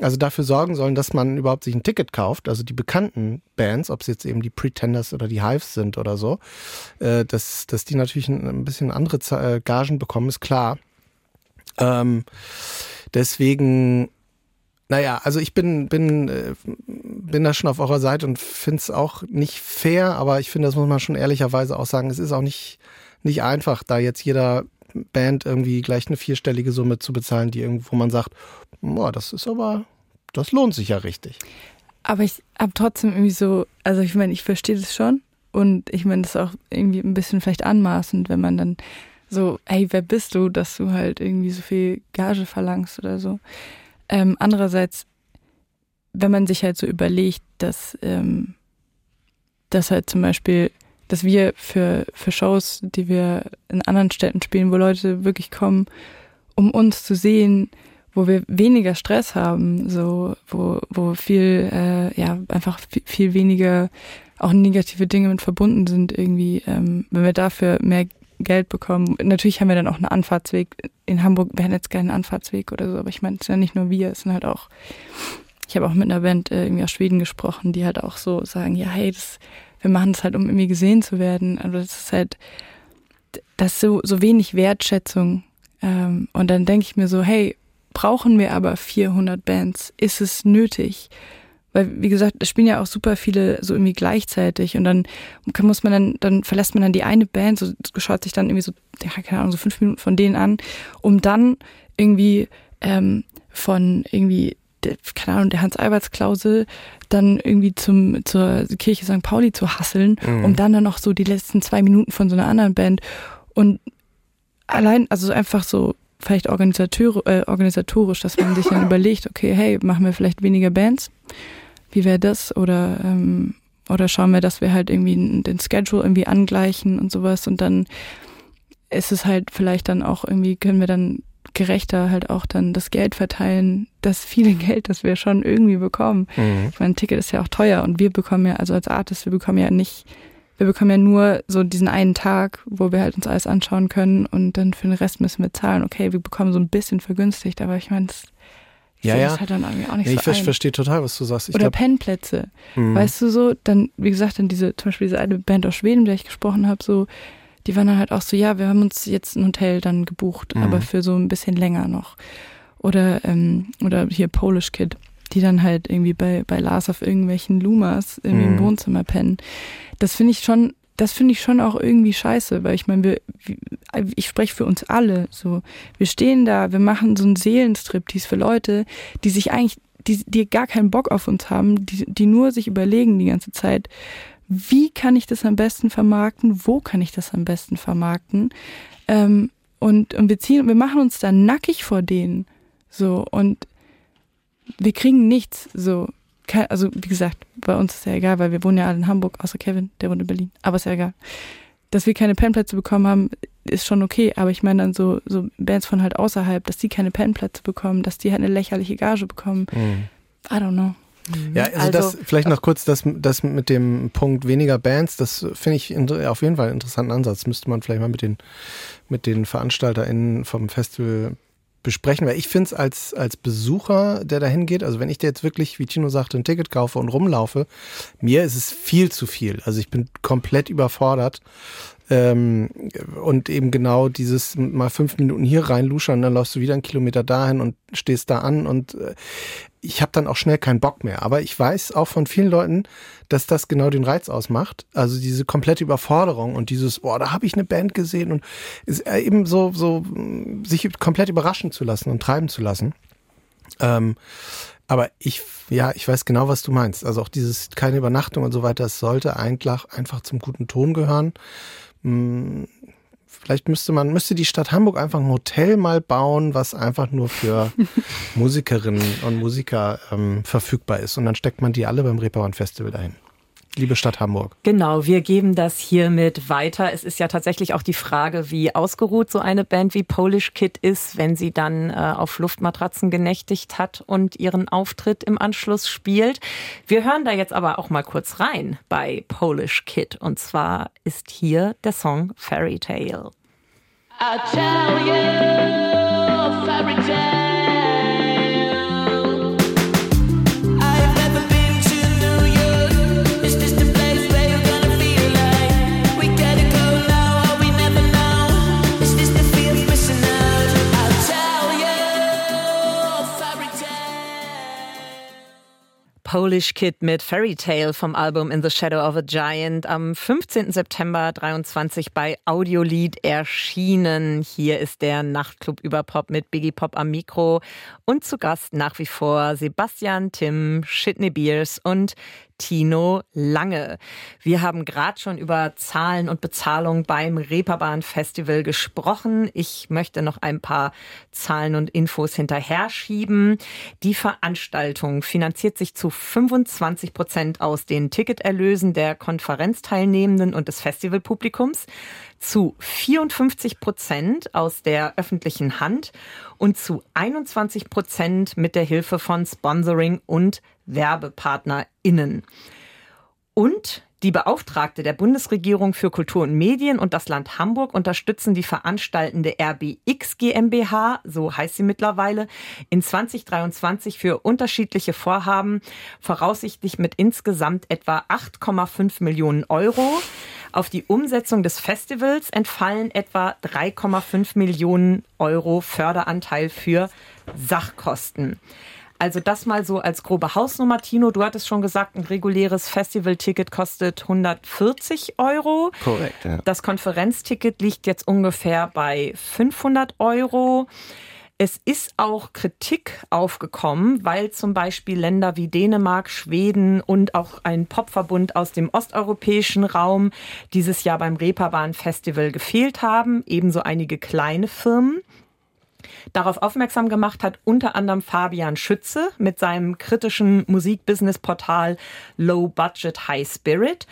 also dafür sorgen sollen, dass man überhaupt sich ein Ticket kauft. Also die bekannten Bands, ob es jetzt eben die Pretenders oder die Hives sind oder so, äh, dass, dass die natürlich ein, ein bisschen andere Z Gagen bekommen, ist klar. Ähm, deswegen, naja, also ich bin, bin, äh, bin da schon auf eurer Seite und finde es auch nicht fair, aber ich finde, das muss man schon ehrlicherweise auch sagen, es ist auch nicht nicht einfach, da jetzt jeder Band irgendwie gleich eine vierstellige Summe zu bezahlen, die irgendwo man sagt, boah, das ist aber, das lohnt sich ja richtig. Aber ich habe trotzdem irgendwie so, also ich meine, ich verstehe das schon und ich meine, das ist auch irgendwie ein bisschen vielleicht anmaßend, wenn man dann so, hey, wer bist du, dass du halt irgendwie so viel Gage verlangst oder so. Ähm, andererseits, wenn man sich halt so überlegt, dass, ähm, dass halt zum Beispiel dass wir für, für Shows, die wir in anderen Städten spielen, wo Leute wirklich kommen, um uns zu sehen, wo wir weniger Stress haben, so wo wo viel äh, ja einfach viel, viel weniger auch negative Dinge mit verbunden sind irgendwie, ähm, wenn wir dafür mehr Geld bekommen. Natürlich haben wir dann auch einen Anfahrtsweg. In Hamburg wir jetzt keinen Anfahrtsweg oder so, aber ich meine, es sind ja nicht nur wir, es sind halt auch, ich habe auch mit einer Band äh, irgendwie aus Schweden gesprochen, die halt auch so sagen, ja, hey, das, wir machen das halt, um irgendwie gesehen zu werden. Also das ist halt, das ist so, so wenig Wertschätzung. Ähm, und dann denke ich mir so, hey, brauchen wir aber 400 Bands? Ist es nötig? Weil, wie gesagt, es spielen ja auch super viele so irgendwie gleichzeitig und dann muss man dann, dann verlässt man dann die eine Band, so schaut sich dann irgendwie so, ja, keine Ahnung, so fünf Minuten von denen an, um dann irgendwie ähm, von irgendwie, keine Ahnung, der Hans-Alberts-Klausel dann irgendwie zum, zur Kirche St. Pauli zu hasseln, mhm. um dann dann noch so die letzten zwei Minuten von so einer anderen Band und allein, also einfach so vielleicht organisator äh, organisatorisch, dass man sich dann <laughs> überlegt, okay, hey, machen wir vielleicht weniger Bands, wie wäre das? Oder, ähm, oder schauen wir, dass wir halt irgendwie den Schedule irgendwie angleichen und sowas und dann ist es halt vielleicht dann auch irgendwie, können wir dann gerechter halt auch dann das Geld verteilen, das viele <laughs> Geld, das wir schon irgendwie bekommen. Mhm. Ich meine, ein Ticket ist ja auch teuer und wir bekommen ja, also als Artist, wir bekommen ja nicht, wir bekommen ja nur so diesen einen Tag, wo wir halt uns alles anschauen können und dann für den Rest müssen wir zahlen. Okay, wir bekommen so ein bisschen vergünstigt, aber ich meine, das ja, ja. Halt dann irgendwie auch nicht ja, so ich verstehe total, was du sagst. Ich Oder glaub, Pennplätze. Mhm. Weißt du so, dann, wie gesagt, dann diese, zum Beispiel diese eine Band aus Schweden, mit der ich gesprochen habe, so, die waren dann halt auch so, ja, wir haben uns jetzt ein Hotel dann gebucht, mhm. aber für so ein bisschen länger noch. Oder, ähm, oder hier Polish Kid, die dann halt irgendwie bei, bei Lars auf irgendwelchen Lumas irgendwie mhm. im Wohnzimmer pennen. Das finde ich schon das finde ich schon auch irgendwie scheiße, weil ich meine, wir, ich spreche für uns alle so. Wir stehen da, wir machen so einen Seelenstriptease für Leute, die sich eigentlich, die, die gar keinen Bock auf uns haben, die, die nur sich überlegen die ganze Zeit, wie kann ich das am besten vermarkten, wo kann ich das am besten vermarkten. Ähm, und, und wir ziehen, wir machen uns da nackig vor denen. So, und wir kriegen nichts. So, also wie gesagt, bei uns ist ja egal, weil wir wohnen ja alle in Hamburg, außer Kevin, der wohnt in Berlin. Aber ist ja egal. Dass wir keine Pennplätze bekommen haben, ist schon okay. Aber ich meine dann so, so Bands von halt außerhalb, dass die keine Pennplätze bekommen, dass die halt eine lächerliche Gage bekommen. Mhm. I don't know. Ja, also, also das vielleicht noch kurz das, das mit dem Punkt weniger Bands, das finde ich auf jeden Fall einen interessanten Ansatz. Müsste man vielleicht mal mit den, mit den VeranstalterInnen vom Festival besprechen, weil ich finde es als, als Besucher, der da hingeht, also wenn ich dir jetzt wirklich, wie Tino sagte, ein Ticket kaufe und rumlaufe, mir ist es viel zu viel. Also ich bin komplett überfordert. Ähm, und eben genau dieses mal fünf Minuten hier reinluschern, dann läufst du wieder einen Kilometer dahin und stehst da an und äh, ich habe dann auch schnell keinen Bock mehr. Aber ich weiß auch von vielen Leuten, dass das genau den Reiz ausmacht. Also diese komplette Überforderung und dieses, boah, da habe ich eine Band gesehen und äh, eben so, so sich komplett überraschen zu lassen und treiben zu lassen. Ähm, aber ich, ja, ich weiß genau, was du meinst. Also auch dieses keine Übernachtung und so weiter, das sollte eigentlich einfach zum guten Ton gehören. Hm, Vielleicht müsste man, müsste die Stadt Hamburg einfach ein Hotel mal bauen, was einfach nur für <laughs> Musikerinnen und Musiker ähm, verfügbar ist. Und dann steckt man die alle beim Reeperbahn Festival dahin liebe Stadt Hamburg. Genau, wir geben das hiermit weiter. Es ist ja tatsächlich auch die Frage, wie ausgeruht so eine Band wie Polish Kid ist, wenn sie dann äh, auf Luftmatratzen genächtigt hat und ihren Auftritt im Anschluss spielt. Wir hören da jetzt aber auch mal kurz rein bei Polish Kid. Und zwar ist hier der Song Fairy Tale. I tell you, fairy tale. Polish Kid mit Fairy Tale vom Album In the Shadow of a Giant am 15. September 23 bei Audiolied erschienen. Hier ist der Nachtclub über Pop mit Biggie Pop am Mikro und zu Gast nach wie vor Sebastian, Tim, Shitney Beers und Tino Lange. Wir haben gerade schon über Zahlen und Bezahlung beim Reeperbahn Festival gesprochen. Ich möchte noch ein paar Zahlen und Infos hinterher schieben. Die Veranstaltung finanziert sich zu 25 Prozent aus den Ticketerlösen der Konferenzteilnehmenden und des Festivalpublikums, zu 54 Prozent aus der öffentlichen Hand und zu 21 Prozent mit der Hilfe von Sponsoring und WerbepartnerInnen. Und die Beauftragte der Bundesregierung für Kultur und Medien und das Land Hamburg unterstützen die veranstaltende RBX GmbH, so heißt sie mittlerweile, in 2023 für unterschiedliche Vorhaben, voraussichtlich mit insgesamt etwa 8,5 Millionen Euro. Auf die Umsetzung des Festivals entfallen etwa 3,5 Millionen Euro Förderanteil für Sachkosten. Also das mal so als grobe Hausnummer. Tino, du hattest schon gesagt, ein reguläres Festivalticket kostet 140 Euro. Korrekt, ja. Das Konferenzticket liegt jetzt ungefähr bei 500 Euro. Es ist auch Kritik aufgekommen, weil zum Beispiel Länder wie Dänemark, Schweden und auch ein Popverbund aus dem osteuropäischen Raum dieses Jahr beim Reeperbahn Festival gefehlt haben, ebenso einige kleine Firmen. Darauf aufmerksam gemacht hat unter anderem Fabian Schütze mit seinem kritischen Musikbusiness-Portal Low Budget High Spirit.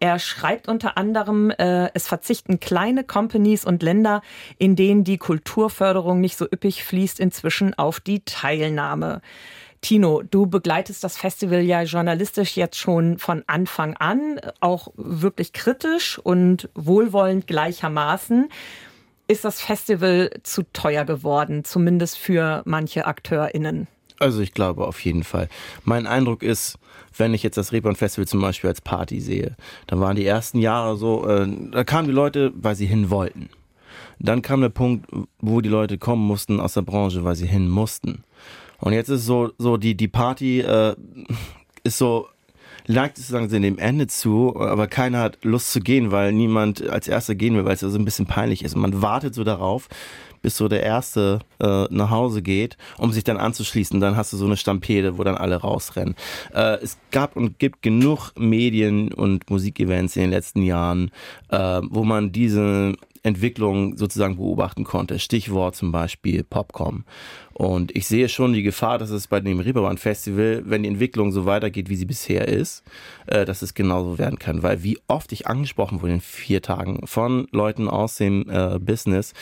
Er schreibt unter anderem, äh, es verzichten kleine Companies und Länder, in denen die Kulturförderung nicht so üppig fließt, inzwischen auf die Teilnahme. Tino, du begleitest das Festival ja journalistisch jetzt schon von Anfang an, auch wirklich kritisch und wohlwollend gleichermaßen ist das Festival zu teuer geworden, zumindest für manche AkteurInnen? Also ich glaube auf jeden Fall. Mein Eindruck ist, wenn ich jetzt das Reeperbahn Festival zum Beispiel als Party sehe, dann waren die ersten Jahre so, äh, da kamen die Leute, weil sie hin wollten. Dann kam der Punkt, wo die Leute kommen mussten aus der Branche, weil sie hin mussten. Und jetzt ist so, so die, die Party äh, ist so neigt sozusagen dem Ende zu, aber keiner hat Lust zu gehen, weil niemand als Erster gehen will, weil es so ein bisschen peinlich ist. Und man wartet so darauf, bis so der Erste äh, nach Hause geht, um sich dann anzuschließen. Dann hast du so eine Stampede, wo dann alle rausrennen. Äh, es gab und gibt genug Medien- und Musikevents in den letzten Jahren, äh, wo man diese Entwicklung sozusagen beobachten konnte. Stichwort zum Beispiel Popcom. Und ich sehe schon die Gefahr, dass es bei dem Reeperbahn Festival, wenn die Entwicklung so weitergeht, wie sie bisher ist, äh, dass es genauso werden kann. Weil wie oft ich angesprochen wurde in vier Tagen von Leuten aus dem äh, Business,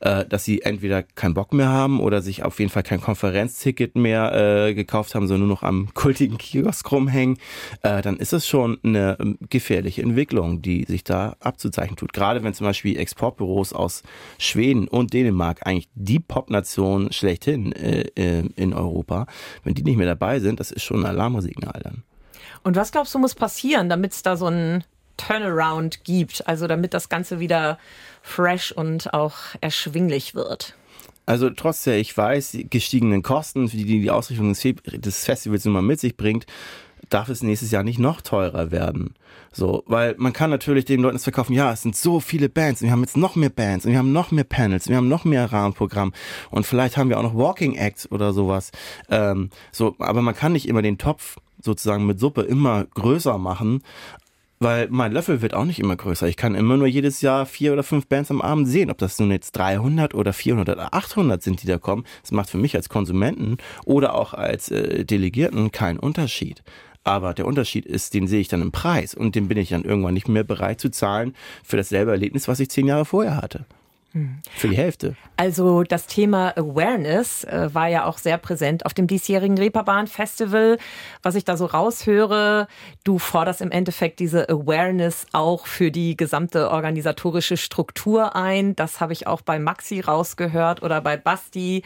äh, dass sie entweder keinen Bock mehr haben oder sich auf jeden Fall kein Konferenzticket mehr äh, gekauft haben, sondern nur noch am <laughs> kultigen Kiosk rumhängen, äh, dann ist es schon eine ähm, gefährliche Entwicklung, die sich da abzuzeichnen tut. Gerade wenn zum Beispiel Exportbüros aus Schweden und Dänemark eigentlich die Popnation schlechthin schlechthin äh, äh, in Europa, wenn die nicht mehr dabei sind, das ist schon ein Alarmsignal dann. Und was glaubst du muss passieren, damit es da so ein Turnaround gibt, also damit das Ganze wieder fresh und auch erschwinglich wird? Also trotz der, ich weiß, gestiegenen Kosten, die die Ausrichtung des Festivals immer mit sich bringt, darf es nächstes Jahr nicht noch teurer werden. So, weil man kann natürlich den Leuten das verkaufen, ja, es sind so viele Bands und wir haben jetzt noch mehr Bands und wir haben noch mehr Panels, und wir haben noch mehr Rahmenprogramm und vielleicht haben wir auch noch Walking Acts oder sowas. Ähm, so, aber man kann nicht immer den Topf sozusagen mit Suppe immer größer machen, weil mein Löffel wird auch nicht immer größer. Ich kann immer nur jedes Jahr vier oder fünf Bands am Abend sehen. Ob das nun jetzt 300 oder 400 oder 800 sind, die da kommen, das macht für mich als Konsumenten oder auch als äh, Delegierten keinen Unterschied. Aber der Unterschied ist, den sehe ich dann im Preis und den bin ich dann irgendwann nicht mehr bereit zu zahlen für dasselbe Erlebnis, was ich zehn Jahre vorher hatte. Hm. Für die Hälfte. Also das Thema Awareness äh, war ja auch sehr präsent auf dem diesjährigen Reeperbahn Festival. Was ich da so raushöre, du forderst im Endeffekt diese Awareness auch für die gesamte organisatorische Struktur ein. Das habe ich auch bei Maxi rausgehört oder bei Basti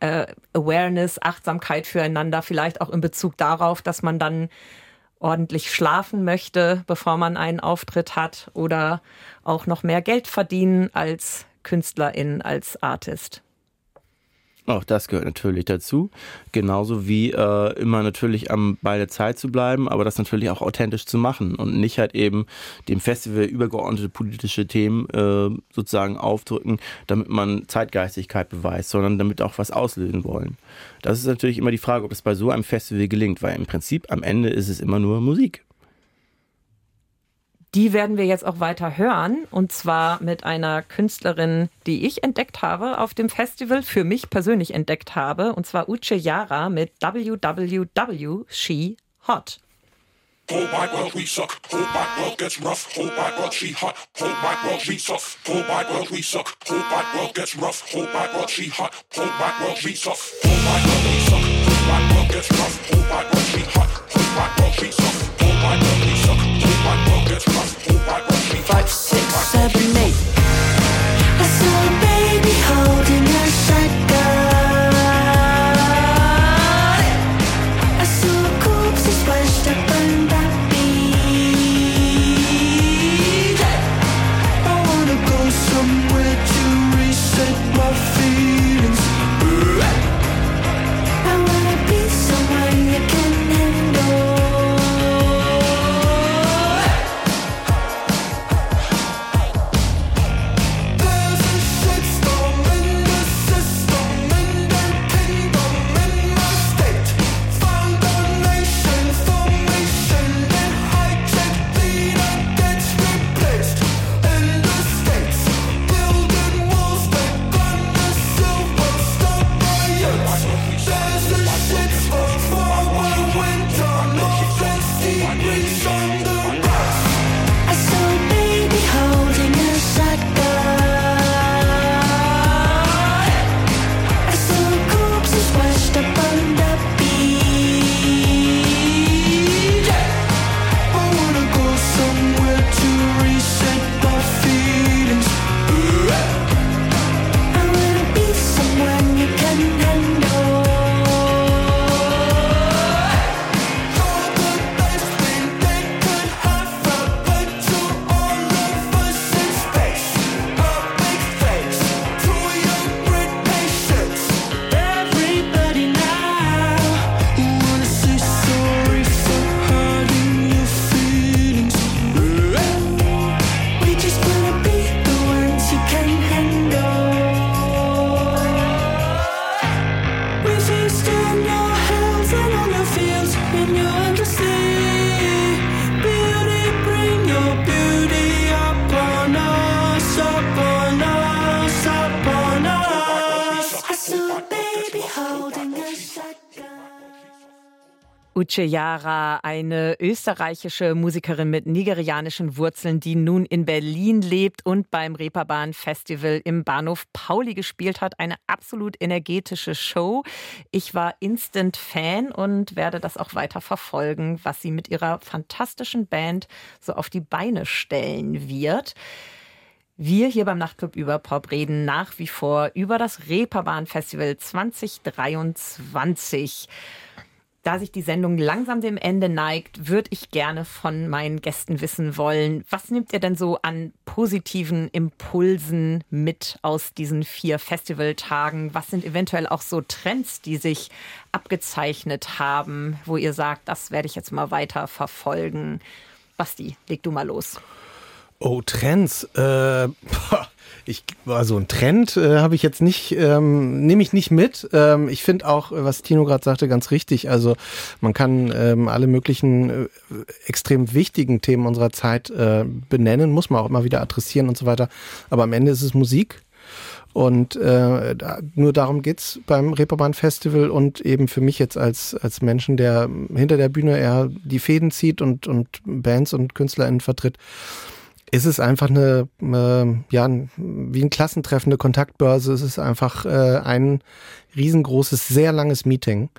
äh, Awareness, Achtsamkeit füreinander, vielleicht auch in Bezug darauf, dass man dann ordentlich schlafen möchte, bevor man einen Auftritt hat oder auch noch mehr Geld verdienen als Künstlerin, als Artist. Auch das gehört natürlich dazu. Genauso wie äh, immer natürlich am Ball der Zeit zu bleiben, aber das natürlich auch authentisch zu machen und nicht halt eben dem Festival übergeordnete politische Themen äh, sozusagen aufdrücken, damit man Zeitgeistigkeit beweist, sondern damit auch was auslösen wollen. Das ist natürlich immer die Frage, ob es bei so einem Festival gelingt, weil im Prinzip am Ende ist es immer nur Musik. Die werden wir jetzt auch weiter hören. Und zwar mit einer Künstlerin, die ich entdeckt habe auf dem Festival, für mich persönlich entdeckt habe. Und zwar Uche Yara mit WWW She Hot. Whole wide world we suck, whole wide world gets rough, whole wide world she hot, whole wide world we suck, whole wide world we suck, whole wide world gets rough, whole wide world she hot, whole wide world we suck, whole wide world we suck, whole wide world gets rough, whole wide world she hot, whole wide world we suck, whole wide world Five, six, seven, eight. Yara, eine österreichische Musikerin mit nigerianischen Wurzeln, die nun in Berlin lebt und beim Reeperbahn Festival im Bahnhof Pauli gespielt hat. Eine absolut energetische Show. Ich war Instant Fan und werde das auch weiter verfolgen, was sie mit ihrer fantastischen Band so auf die Beine stellen wird. Wir hier beim Nachtclub über Pop reden nach wie vor über das Reeperbahn Festival 2023. Da sich die Sendung langsam dem Ende neigt, würde ich gerne von meinen Gästen wissen wollen, was nehmt ihr denn so an positiven Impulsen mit aus diesen vier Festivaltagen? Was sind eventuell auch so Trends, die sich abgezeichnet haben, wo ihr sagt, das werde ich jetzt mal weiter verfolgen? Basti, leg du mal los. Oh, Trends. Äh, <laughs> ich also ein Trend äh, habe ich jetzt nicht, ähm, nehme ich nicht mit. Ähm, ich finde auch, was Tino gerade sagte, ganz richtig. Also man kann ähm, alle möglichen äh, extrem wichtigen Themen unserer Zeit äh, benennen, muss man auch immer wieder adressieren und so weiter. Aber am Ende ist es Musik. Und äh, nur darum geht's beim Reeperbahn Festival und eben für mich jetzt als, als Menschen, der hinter der Bühne eher die Fäden zieht und, und Bands und KünstlerInnen vertritt ist es einfach eine, äh, ja, wie ein Klassentreffen, eine Kontaktbörse. Es ist einfach äh, ein riesengroßes, sehr langes Meeting.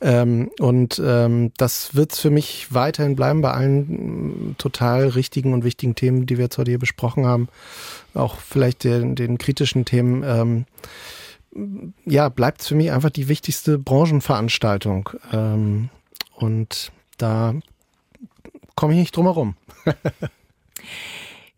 Ähm, und ähm, das wird es für mich weiterhin bleiben bei allen äh, total richtigen und wichtigen Themen, die wir jetzt heute hier besprochen haben. Auch vielleicht den, den kritischen Themen. Ähm, ja, bleibt es für mich einfach die wichtigste Branchenveranstaltung. Ähm, und da komme ich nicht drum herum. <laughs>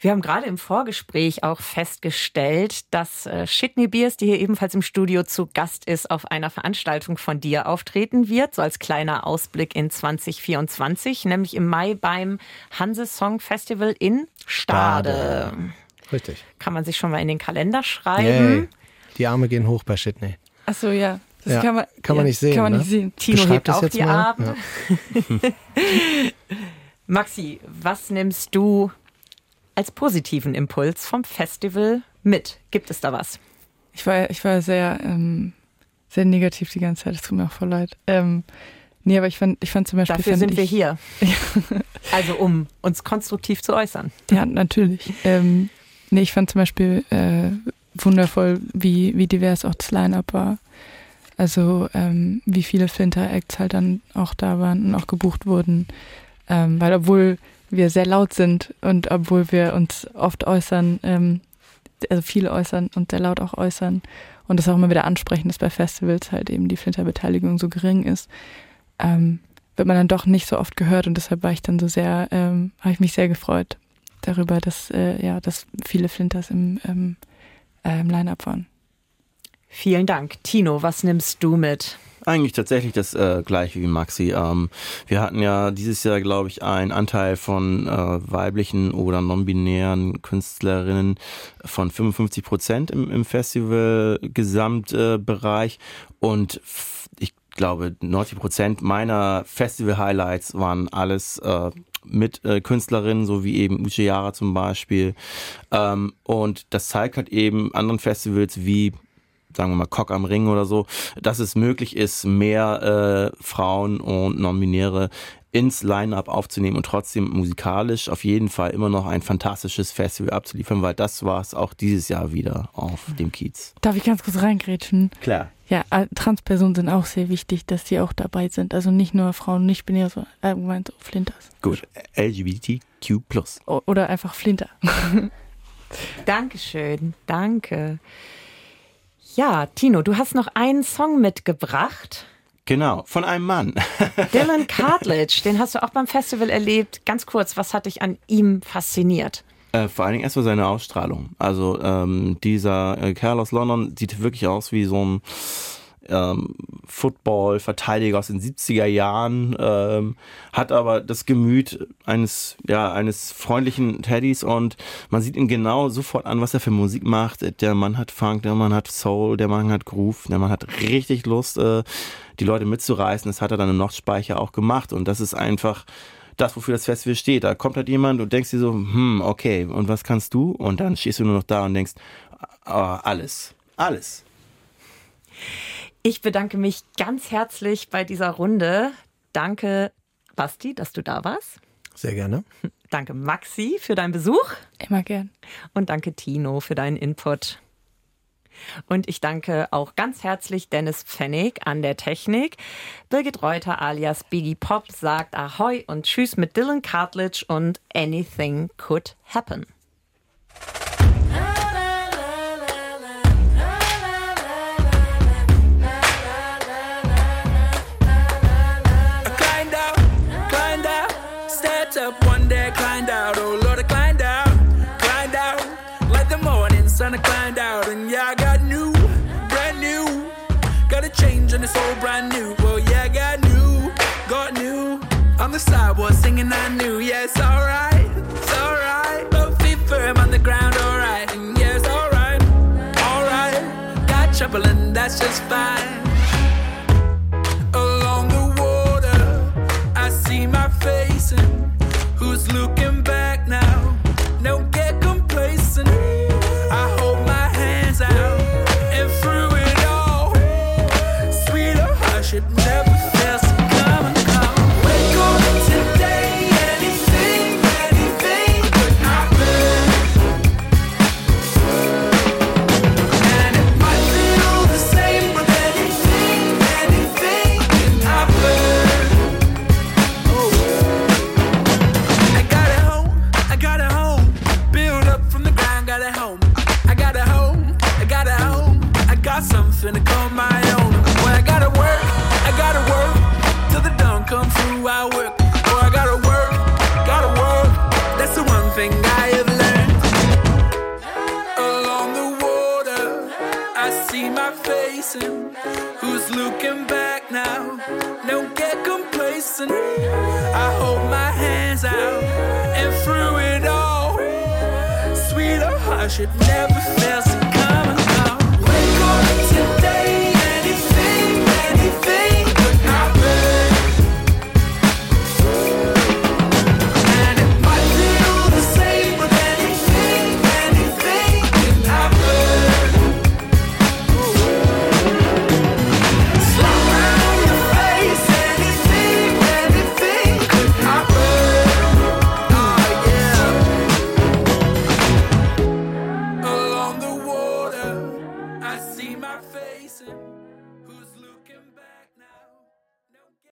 Wir haben gerade im Vorgespräch auch festgestellt, dass äh, Shitney Beers, die hier ebenfalls im Studio zu Gast ist, auf einer Veranstaltung von dir auftreten wird, so als kleiner Ausblick in 2024, nämlich im Mai beim Hanse Song Festival in Stade. Stade. Richtig. Kann man sich schon mal in den Kalender schreiben. Yay. Die Arme gehen hoch bei Shitney. Ach so, ja. Das ja, kann man, kann man ja, nicht sehen. Kann man ne? nicht sehen. Tino hebt auch die Arme. Ja. <laughs> <laughs> Maxi, was nimmst du als positiven Impuls vom Festival mit? Gibt es da was? Ich war, ich war sehr, ähm, sehr negativ die ganze Zeit. Es tut mir auch voll leid. Ähm, nee, aber ich fand, ich fand zum Beispiel. Dafür sind ich, wir hier. <laughs> also, um uns konstruktiv zu äußern. Ja, natürlich. Ähm, nee, ich fand zum Beispiel äh, wundervoll, wie, wie divers auch das Line-Up war. Also, ähm, wie viele Flinter-Acts halt dann auch da waren und auch gebucht wurden. Ähm, weil, obwohl wir sehr laut sind und obwohl wir uns oft äußern, ähm, also viele äußern und sehr laut auch äußern und das auch immer wieder ansprechen, dass bei Festivals halt eben die Flinterbeteiligung so gering ist, ähm, wird man dann doch nicht so oft gehört und deshalb war ich dann so sehr, ähm, habe ich mich sehr gefreut darüber, dass äh, ja, dass viele Flinters im, ähm, äh, im Line-Up waren. Vielen Dank. Tino, was nimmst du mit? Eigentlich tatsächlich das äh, gleiche wie Maxi. Ähm, wir hatten ja dieses Jahr, glaube ich, einen Anteil von äh, weiblichen oder non-binären Künstlerinnen von 55 Prozent im, im Festival-Gesamtbereich. Äh, und ich glaube, 90 Prozent meiner Festival-Highlights waren alles äh, mit äh, Künstlerinnen, so wie eben Uche Yara zum Beispiel. Ähm, und das zeigt halt eben anderen Festivals wie sagen wir mal Cock am Ring oder so, dass es möglich ist, mehr äh, Frauen und Non-Binäre ins Line-Up aufzunehmen und trotzdem musikalisch auf jeden Fall immer noch ein fantastisches Festival abzuliefern, weil das war es auch dieses Jahr wieder auf dem Kiez. Darf ich ganz kurz reingrätschen? Klar. Ja, äh, Transpersonen sind auch sehr wichtig, dass die auch dabei sind. Also nicht nur Frauen, nicht binär, so allgemein so Flinters. Gut, LGBTQ+. Oder einfach Flinter. <laughs> Dankeschön, danke. Ja, Tino, du hast noch einen Song mitgebracht. Genau, von einem Mann. <laughs> Dylan Cartledge, den hast du auch beim Festival erlebt. Ganz kurz, was hat dich an ihm fasziniert? Äh, vor allen Dingen erstmal seine Ausstrahlung. Also ähm, dieser äh, Kerl aus London sieht wirklich aus wie so ein ähm, Football-Verteidiger aus den 70er Jahren, ähm, hat aber das Gemüt eines, ja, eines freundlichen Teddys und man sieht ihn genau sofort an, was er für Musik macht. Der Mann hat Funk, der Mann hat Soul, der Mann hat Groove, der Mann hat richtig Lust, äh, die Leute mitzureißen. Das hat er dann im Nordspeicher auch gemacht und das ist einfach das, wofür das Festival steht. Da kommt halt jemand und denkst dir so, hm, okay, und was kannst du? Und dann stehst du nur noch da und denkst, oh, alles, alles. Ich bedanke mich ganz herzlich bei dieser Runde. Danke, Basti, dass du da warst. Sehr gerne. Danke, Maxi, für deinen Besuch. Immer gern. Und danke, Tino, für deinen Input. Und ich danke auch ganz herzlich Dennis Pfennig an der Technik. Birgit Reuter alias Biggie Pop sagt Ahoi und Tschüss mit Dylan Cartledge und Anything Could Happen. It's all brand new. Well, yeah, I got new, got new. On the sidewalk singing I knew. Yeah, it's alright, it's alright. Both feet firm on the ground, alright. And yeah, it's alright, alright. Got trouble and that's just fine.